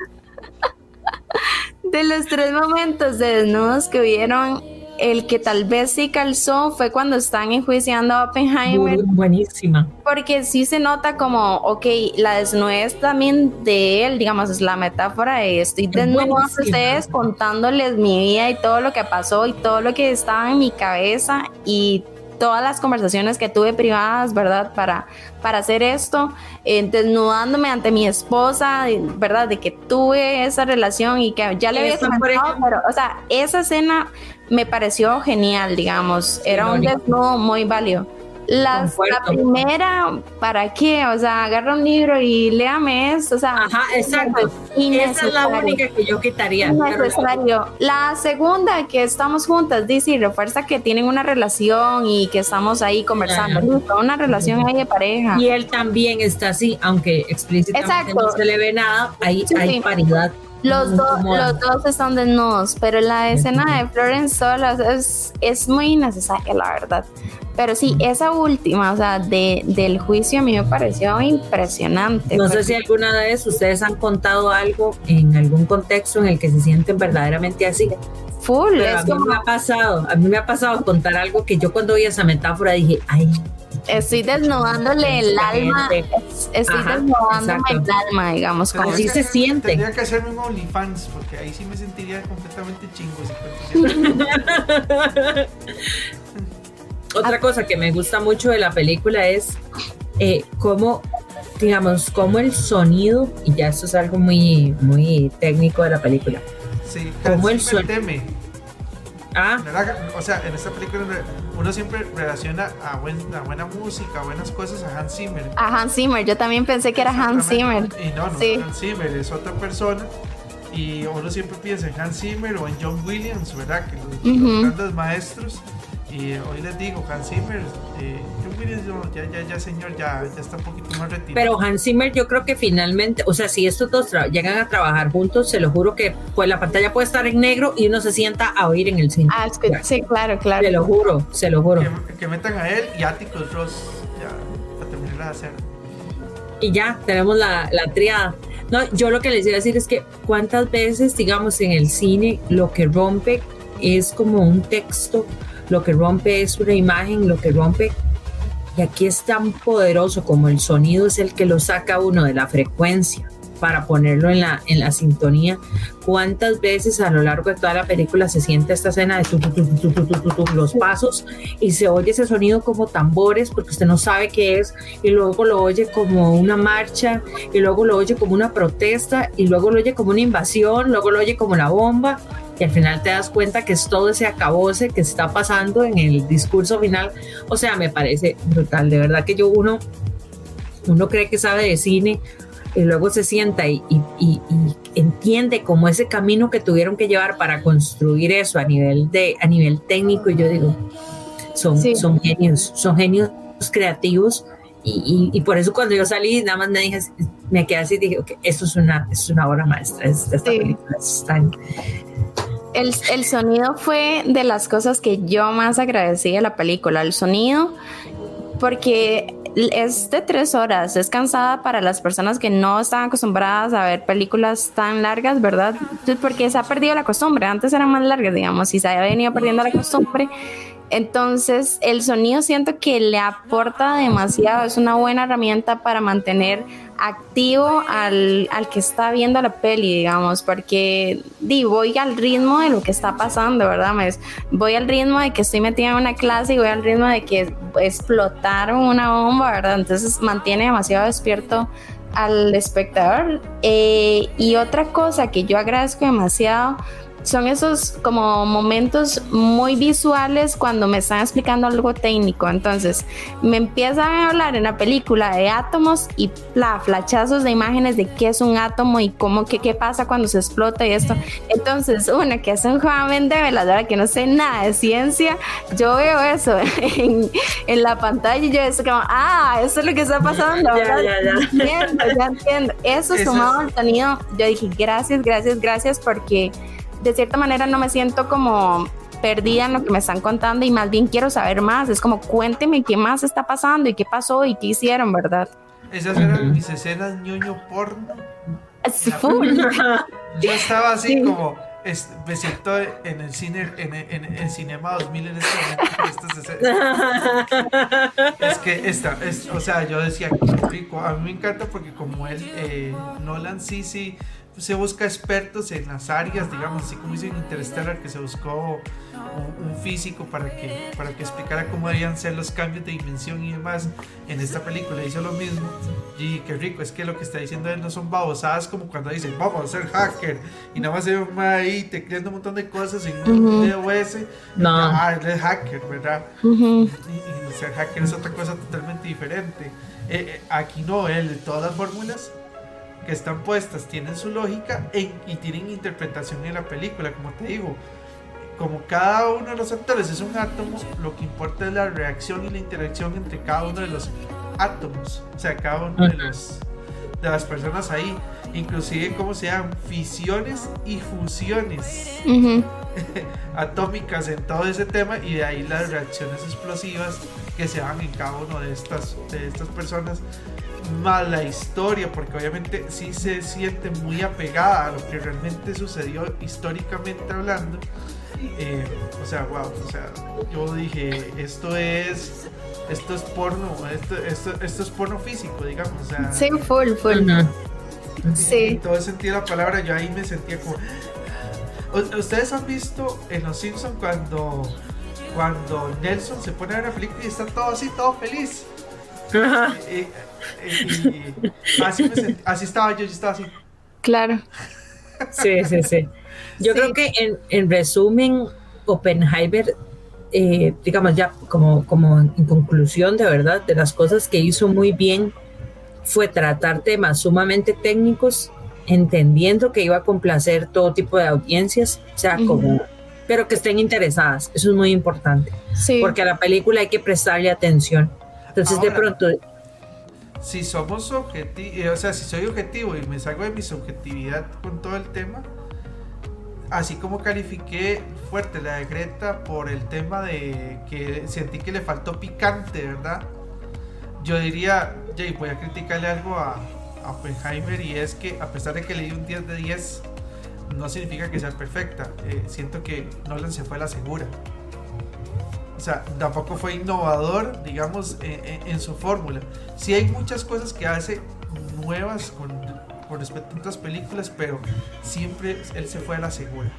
De los tres momentos de desnudos que hubieron el que tal vez sí calzó fue cuando están enjuiciando a Oppenheimer. Buenísima. Porque sí se nota como, ok, la desnudez también de él, digamos, es la metáfora de estoy desnudo a ustedes contándoles mi vida y todo lo que pasó y todo lo que estaba en mi cabeza y todas las conversaciones que tuve privadas, ¿verdad? Para, para hacer esto, eh, desnudándome ante mi esposa, ¿verdad? De que tuve esa relación y que ya le había comentado, pero, o sea, esa escena me pareció genial, digamos, era un desnudo muy válido. La, primera, ¿para qué? O sea, agarra un libro y léame esto. O sea, Ajá, exacto. Esa es la única que yo quitaría. Necesario. La segunda, que estamos juntas, dice y refuerza que tienen una relación y que estamos ahí conversando. Una relación ahí de pareja. Y él también está así, aunque explícitamente no se le ve nada, hay, hay paridad los, dos los dos están desnudos, pero la escena de Florence solas es, es muy necesaria, la verdad. Pero sí, esa última, o sea, de, del juicio a mí me pareció impresionante. No sé si alguna vez ustedes han contado algo en algún contexto en el que se sienten verdaderamente así. Full. a mí me ha pasado, a mí me ha pasado contar algo que yo cuando vi esa metáfora dije, ay, Estoy desnudándole el alma. Estoy desnudándome el alma, digamos. Como así se siente. Tendría que hacerme un OnlyFans, porque ahí sí me sentiría completamente chingo. *laughs* Otra cosa que me gusta mucho de la película es eh, cómo, digamos, cómo el sonido, y ya esto es algo muy, muy técnico de la película. Sí, cómo el sonido. Ah. O sea, en esta película uno siempre relaciona a, buena música, a buenas cosas a Hans Zimmer. A Hans Zimmer, yo también pensé que era Hans Zimmer. Y no, no es Hans Zimmer, es otra persona. Y uno siempre piensa en Hans Zimmer o en John Williams, ¿verdad? Que los, grandes maestros. Y hoy les digo, Hans Zimmer, eh, John Williams, ya, ya, ya, señor, ya, ya está un poquito más retirado. Pero Hans Zimmer, yo creo que finalmente, o sea, si estos dos llegan a trabajar juntos, se lo juro que pues la pantalla puede estar en negro y uno se sienta a oír en el cine. Ah, es que, sí, claro, claro. Se lo juro, se lo juro. Que, metan a él y Atticus Ross, ya, para terminar de hacer. Y ya, tenemos la, la triada. No, yo lo que les iba a decir es que cuántas veces, digamos, en el cine lo que rompe es como un texto lo que rompe es una imagen, lo que rompe, y aquí es tan poderoso como el sonido es el que lo saca uno de la frecuencia para ponerlo en la, en la sintonía. ¿Cuántas veces a lo largo de toda la película se siente esta escena de los pasos y se oye ese sonido como tambores porque usted no sabe qué es y luego lo oye como una marcha y luego lo oye como una protesta y luego lo oye como una invasión, luego lo oye como la bomba y al final te das cuenta que es todo ese acabose que está pasando en el discurso final. O sea, me parece brutal, de verdad que yo uno, uno cree que sabe de cine y luego se sienta y, entiende como ese camino que tuvieron que llevar para construir eso a nivel, de, a nivel técnico y yo digo, son, son genios, son genios creativos. Y, por eso cuando yo salí, nada más me dije, me quedé así y dije, ok, esto es una, es una obra maestra, esta película es tan, el, sonido fue de las cosas que yo más agradecí de la película. El sonido, porque es de tres horas, es cansada para las personas que no están acostumbradas a ver películas tan largas, ¿verdad? Porque se ha perdido la costumbre, antes eran más largas, digamos, y se ha venido perdiendo la costumbre. Entonces, el sonido siento que le aporta demasiado, es una buena herramienta para mantener activo al, que está viendo la peli, digamos, porque di, voy al ritmo de lo que está pasando, ¿verdad? voy al ritmo de que estoy metida en una clase y voy al ritmo de que explotaron una bomba, ¿verdad? Entonces mantiene demasiado despierto al espectador. Eh, y otra cosa que yo agradezco demasiado son esos como momentos muy visuales cuando me están explicando algo técnico. Entonces, me empiezan a hablar en la película de átomos y pla, flachazos de imágenes de qué es un átomo y cómo, qué, qué pasa cuando se explota y esto. Entonces, uno que es un joven de verdad que no sé nada de ciencia, yo veo eso *laughs* en, en la pantalla y yo es como, ah, eso es lo que está pasando. Ya, ya, ya. Entiendo, ya entiendo. Eso, eso sumado al sonido, yo dije, gracias, gracias, gracias porque de cierta manera no me siento como perdida en lo que me están contando y más bien quiero saber más. Es como cuénteme qué más está pasando y qué pasó y qué hicieron, ¿verdad? Esas eran mis escenas ñoño porno. *laughs* Yo estaba así como me siento en el cine en, en, Cinema 2000 en este momento es que esta es, o sea yo decía rico a mí me encanta porque como él eh, Nolan sí sí se busca expertos en las áreas, digamos, así como hizo en Interstellar, que se buscó un, físico para que, para que explicara cómo debían ser los cambios de dimensión y demás. En esta película hizo lo mismo. Y qué rico, es que lo que está diciendo él no son babosadas como cuando dicen, vamos a ser hacker, y nada más se ve ahí tecleando un montón de cosas en un ese. No. Ah, él es hacker, ¿verdad? y, ser hacker es otra cosa totalmente diferente. Eh, eh, aquí no, él, todas las fórmulas que están puestas tienen su lógica y tienen interpretación en la película, como te digo. Como cada uno de los actores es un átomo, lo que importa es la reacción y la interacción entre cada uno de los átomos, o sea, cada uno de, los, de las personas ahí, inclusive como sean fisiones y fusiones *laughs* atómicas en todo ese tema y de ahí las reacciones explosivas que se dan en cada uno de estas, de estas personas más la historia, porque obviamente sí se siente muy apegada a lo que realmente sucedió históricamente hablando. Eh, o sea, wow, o sea, yo dije, esto es, esto es porno, esto, esto, esto es porno físico, digamos, o sea. Sí, full, full. Sí. En todo sentido de la palabra, yo ahí me sentía como. Ustedes han visto en Los Simpsons cuando, cuando Nelson se pone a ver la película y está todo así, todo feliz. y, así, estaba yo, yo estaba así. Claro. Sí, sí, sí. Yo creo que en, resumen, Oppenheimer, eh, digamos ya como, como en conclusión de verdad, de las cosas que hizo muy bien fue tratar temas sumamente técnicos, entendiendo que iba a complacer todo tipo de audiencias, o sea, como, pero que estén interesadas. Eso es muy importante. Sí. Porque a la película hay que prestarle atención. Entonces, de pronto, si somos objetivos, eh, o sea, si soy objetivo y me salgo de mi subjetividad con todo el tema, así como califiqué fuerte la de Greta por el tema de que sentí que le faltó picante, ¿verdad? Yo diría, Jay, voy a criticarle algo a, a Oppenheimer y es que a pesar de que le di un 10 de 10, no significa que sea perfecta. Eh, siento que Nolan se fue a la segura. O sea, tampoco fue innovador, digamos, en, su fórmula. Sí hay muchas cosas que hace nuevas con, respecto a otras películas, pero siempre él se fue a la segura.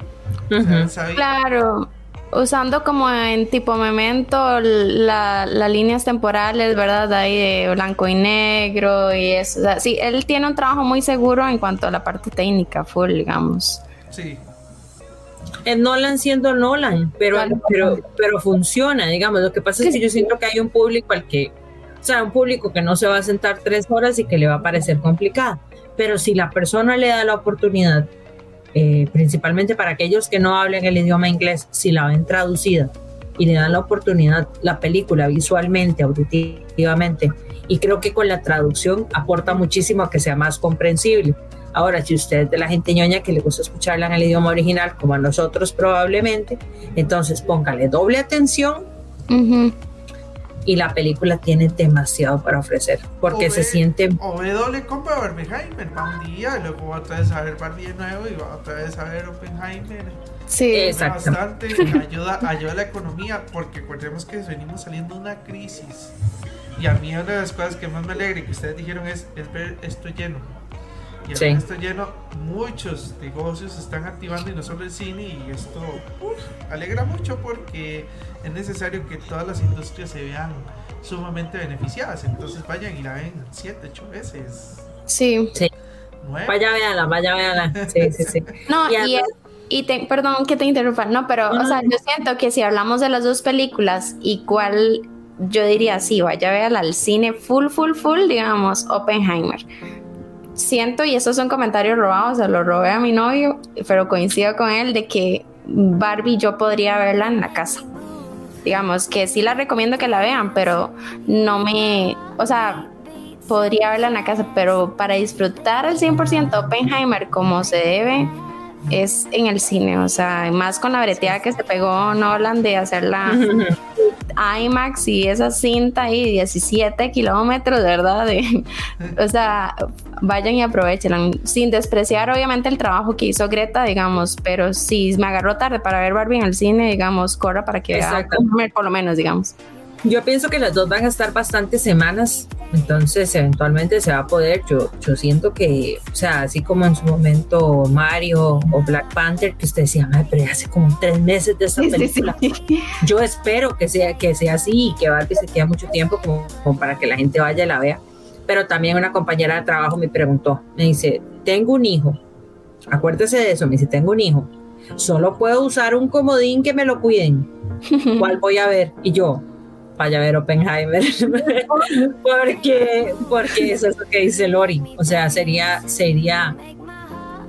Claro, usando como en tipo memento las líneas temporales, ¿verdad? Ahí de blanco y negro y eso. sí, él tiene un trabajo muy seguro en cuanto a la parte técnica, full, digamos. Sí, es Nolan siendo Nolan, pero, pero, pero funciona, digamos. Lo que pasa es que yo siento que hay un público al que, o sea, un público que no se va a sentar tres horas y que le va a parecer complicada. Pero si la persona le da la oportunidad, eh, principalmente para aquellos que no hablen el idioma inglés, si la ven traducida y le dan la oportunidad, la película visualmente, auditivamente, y creo que con la traducción aporta muchísimo a que sea más comprensible. Ahora, si usted es de la gente ñoña que le gusta escucharla en el idioma original, como a nosotros probablemente, entonces póngale doble atención y la película tiene demasiado para ofrecer porque se siente o ve doble compra Barbenheimer va un día y luego va otra vez a ver Barbie de nuevo y va otra vez a ver Oppenheimer. Sí. Exacto bastante ayuda ayuda a la economía porque recordemos que venimos saliendo de una crisis. Y a mí una de las cosas que más me alegra y que ustedes dijeron es, es ver esto lleno y ver esto lleno muchos negocios se están activando y no solo el cine y esto alegra mucho porque es necesario que todas las industrias se vean sumamente beneficiadas. Entonces vayan y la ven 7, 8 veces. Sí. sí. Vaya, véala, vaya, véala. Sí, sí, sí. *laughs* No, y, y, te, perdón que te interrumpa, no, pero, o sea, yo siento que si hablamos de las dos películas y cuál yo diría, sí, vaya, véala al cine full, full, full, digamos, Oppenheimer. Siento, y esos son comentarios robados, se los robé a mi novio, pero coincido con él de que Barbie yo podría verla en la casa. Digamos, que sí la recomiendo que la vean, pero no me, o sea, podría verla en la casa, pero para disfrutar al 100% Oppenheimer como se debe, es en el cine, o sea, más con la breteada que se pegó Nolan de hacerla *laughs* IMAX y esa cinta ahí, 17 kilómetros, ¿verdad? *laughs* o sea, vayan y aprovechen, sin despreciar obviamente el trabajo que hizo Greta, digamos, pero si me agarró tarde para ver Barbie en el cine, digamos, corra para que vea por lo menos, digamos. Yo pienso que las dos van a estar bastantes semanas, entonces eventualmente se va a poder. Yo, yo siento que, o sea, así como en su momento Mario o Black Panther, que usted decía, pero hace como tres meses de esta película. Yo espero que sea, que sea así y que Barbie se quede mucho tiempo como, como para que la gente vaya y la vea. Pero también una compañera de trabajo me preguntó, me dice, tengo un hijo, acuérdese de eso, me dice, tengo un hijo, solo puedo usar un comodín que me lo cuiden. *laughs* ¿Cuál voy a ver? Y yo, vaya a ver Oppenheimer. *laughs* Porque porque eso es lo que dice Lori. O sea sería sería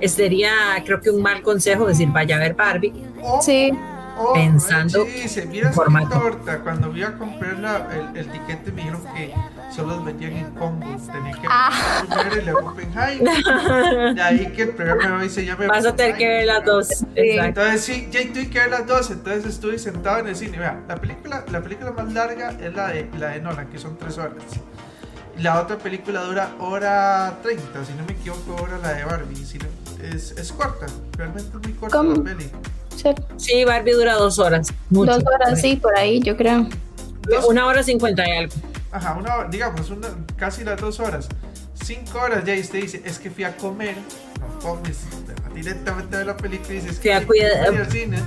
sería creo que un mal consejo decir vaya a ver Barbie. Sí. oh, pensando sí, mira formato. cuando voy a comprar la, el, el tiquete me dijeron que solo los vendían en combos. Tenía que ah. primero y luego Oppenheimer. De ahí que el programa hoy se llama. Vas a tener que ver las dos. Entonces sí, ya tuve que ver las dos. Entonces estuve sentado en el cine. Vea, la película, la película más larga es la de, la de Nolan, que son tres horas. La otra película dura hora 30, si no me equivoco, ahora la de Barbie. Si es, es corta, realmente es muy corta la peli. Sí, Barbie dura dos horas. Mucho. Dos horas, sí, por ahí, yo creo. Una hora cincuenta y algo. Ajá, una hora, digamos, una, casi las dos horas. Cinco horas ya y usted dice, es que fui a comer. No comes directamente a la película y dices, que fui al cine.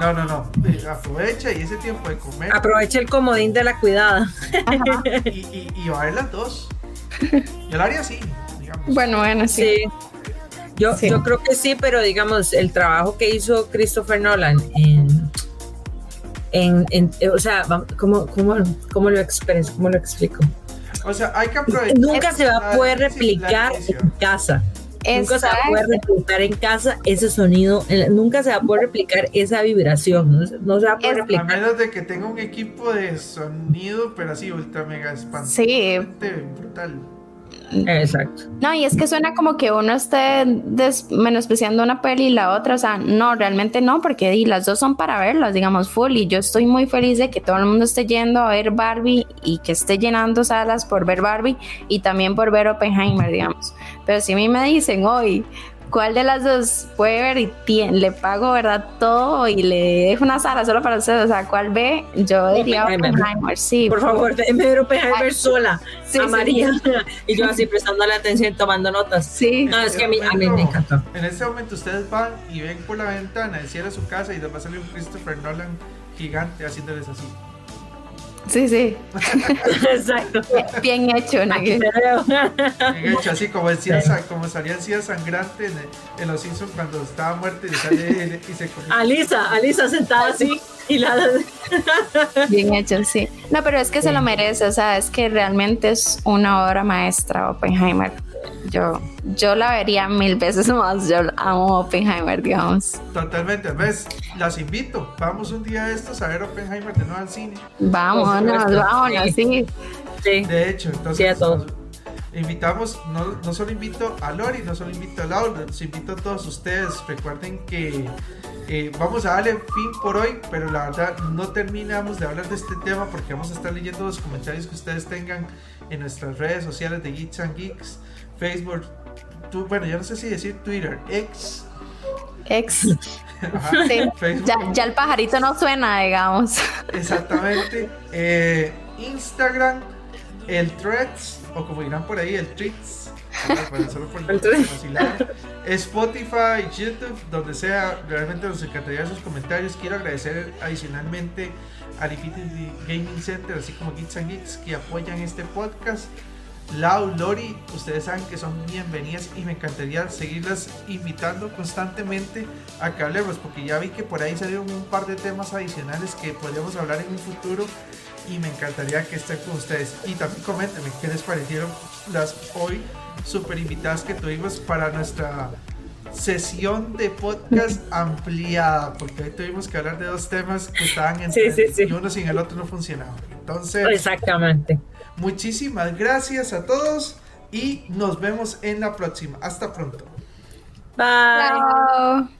No, no, no. Eh, aprovecha y ese tiempo de comer. Aprovecha el comodín de la cuidada. *laughs* Y, y, y, va a ver las dos. Yo lo haría así, digamos. Bueno, bueno, sí. Yo, yo creo que sí, pero digamos, el trabajo que hizo Christopher Nolan en en, en eh, o sea, ¿cómo, cómo, cómo lo expreso? ¿Cómo lo explico? O sea, hay que aprovechar. Nunca se va a poder replicar en casa. Nunca se va a poder replicar en casa ese sonido, nunca se va a poder replicar esa vibración, no, se va a poder replicar. A menos de que tenga un equipo de sonido, pero así ultra mega expansivo. Sí. Brutal. Exacto. No, y es que suena como que uno esté menospreciando una peli y la otra, o sea, no, realmente no, porque di, las dos son para verlas, digamos, full, y yo estoy muy feliz de que todo el mundo esté yendo a ver Barbie y que esté llenando salas por ver Barbie y también por ver Oppenheimer, digamos. Pero si a mí me dicen hoy, ¿Cuál de las dos puede ver y le pago, verdad, todo y le dejo una sala solo para usted? O sea, ¿cuál ve? Yo diría Oppenheimer, sí. Por favor, déjeme ver Oppenheimer sola, sí, a María. *laughs* y yo así prestando la atención, tomando notas. Sí. No, es que a mí, a mí me encantó. En este momento ustedes van y ven por la ventana, cierra su casa y les va a salir un Christopher Nolan gigante haciéndoles así. Sí, sí. *laughs* Exacto. Bien hecho, ¿no? Bien hecho, así como, decía, como salía el sangrante en, en, Los Simpsons cuando estaba muerto y, sale, y se comía. Alisa, Alisa sentada así y la... *laughs* Bien hecho, sí. No, pero es que se lo merece, o sea, es que realmente es una obra maestra, Oppenheimer. Yo, yo la vería mil veces más. Yo amo Oppenheimer, digamos. Totalmente. ¿Ves? Las invito. Vamos un día a estos a ver Oppenheimer de nuevo al cine. Vámonos, vámonos, sí. sí. De hecho, entonces. invitamos, no, no, solo invito a Lori, no solo invito a Laura, los invito a todos ustedes. Recuerden que eh, vamos a darle fin por hoy, pero la verdad no terminamos de hablar de este tema porque vamos a estar leyendo los comentarios que ustedes tengan en nuestras redes sociales de Geeks and Geeks, Facebook, bueno, ya no sé si decir Twitter, X. X. *laughs* ya, el pajarito no suena, digamos. Exactamente. Eh, Instagram, el Threads, o como dirán por ahí, el Tweets. *laughs* Spotify, YouTube, donde sea, realmente nos encantaría sus comentarios. Quiero agradecer adicionalmente a Infinity Gaming Center, así como Geeks and Geeks, que apoyan este podcast. Lau, Lori, ustedes saben que son bienvenidas y me encantaría seguirlas invitando constantemente a que hablemos, porque ya vi que por ahí salieron un par de temas adicionales que podríamos hablar en un futuro y me encantaría que estén con ustedes. Y también coméntenme qué les parecieron las hoy super invitadas que tuvimos para nuestra sesión de podcast *laughs* ampliada, porque hoy tuvimos que hablar de dos temas que estaban en y uno sin el otro no funcionaba. Entonces, exactamente. Muchísimas gracias a todos y nos vemos en la próxima. Hasta pronto. Bye.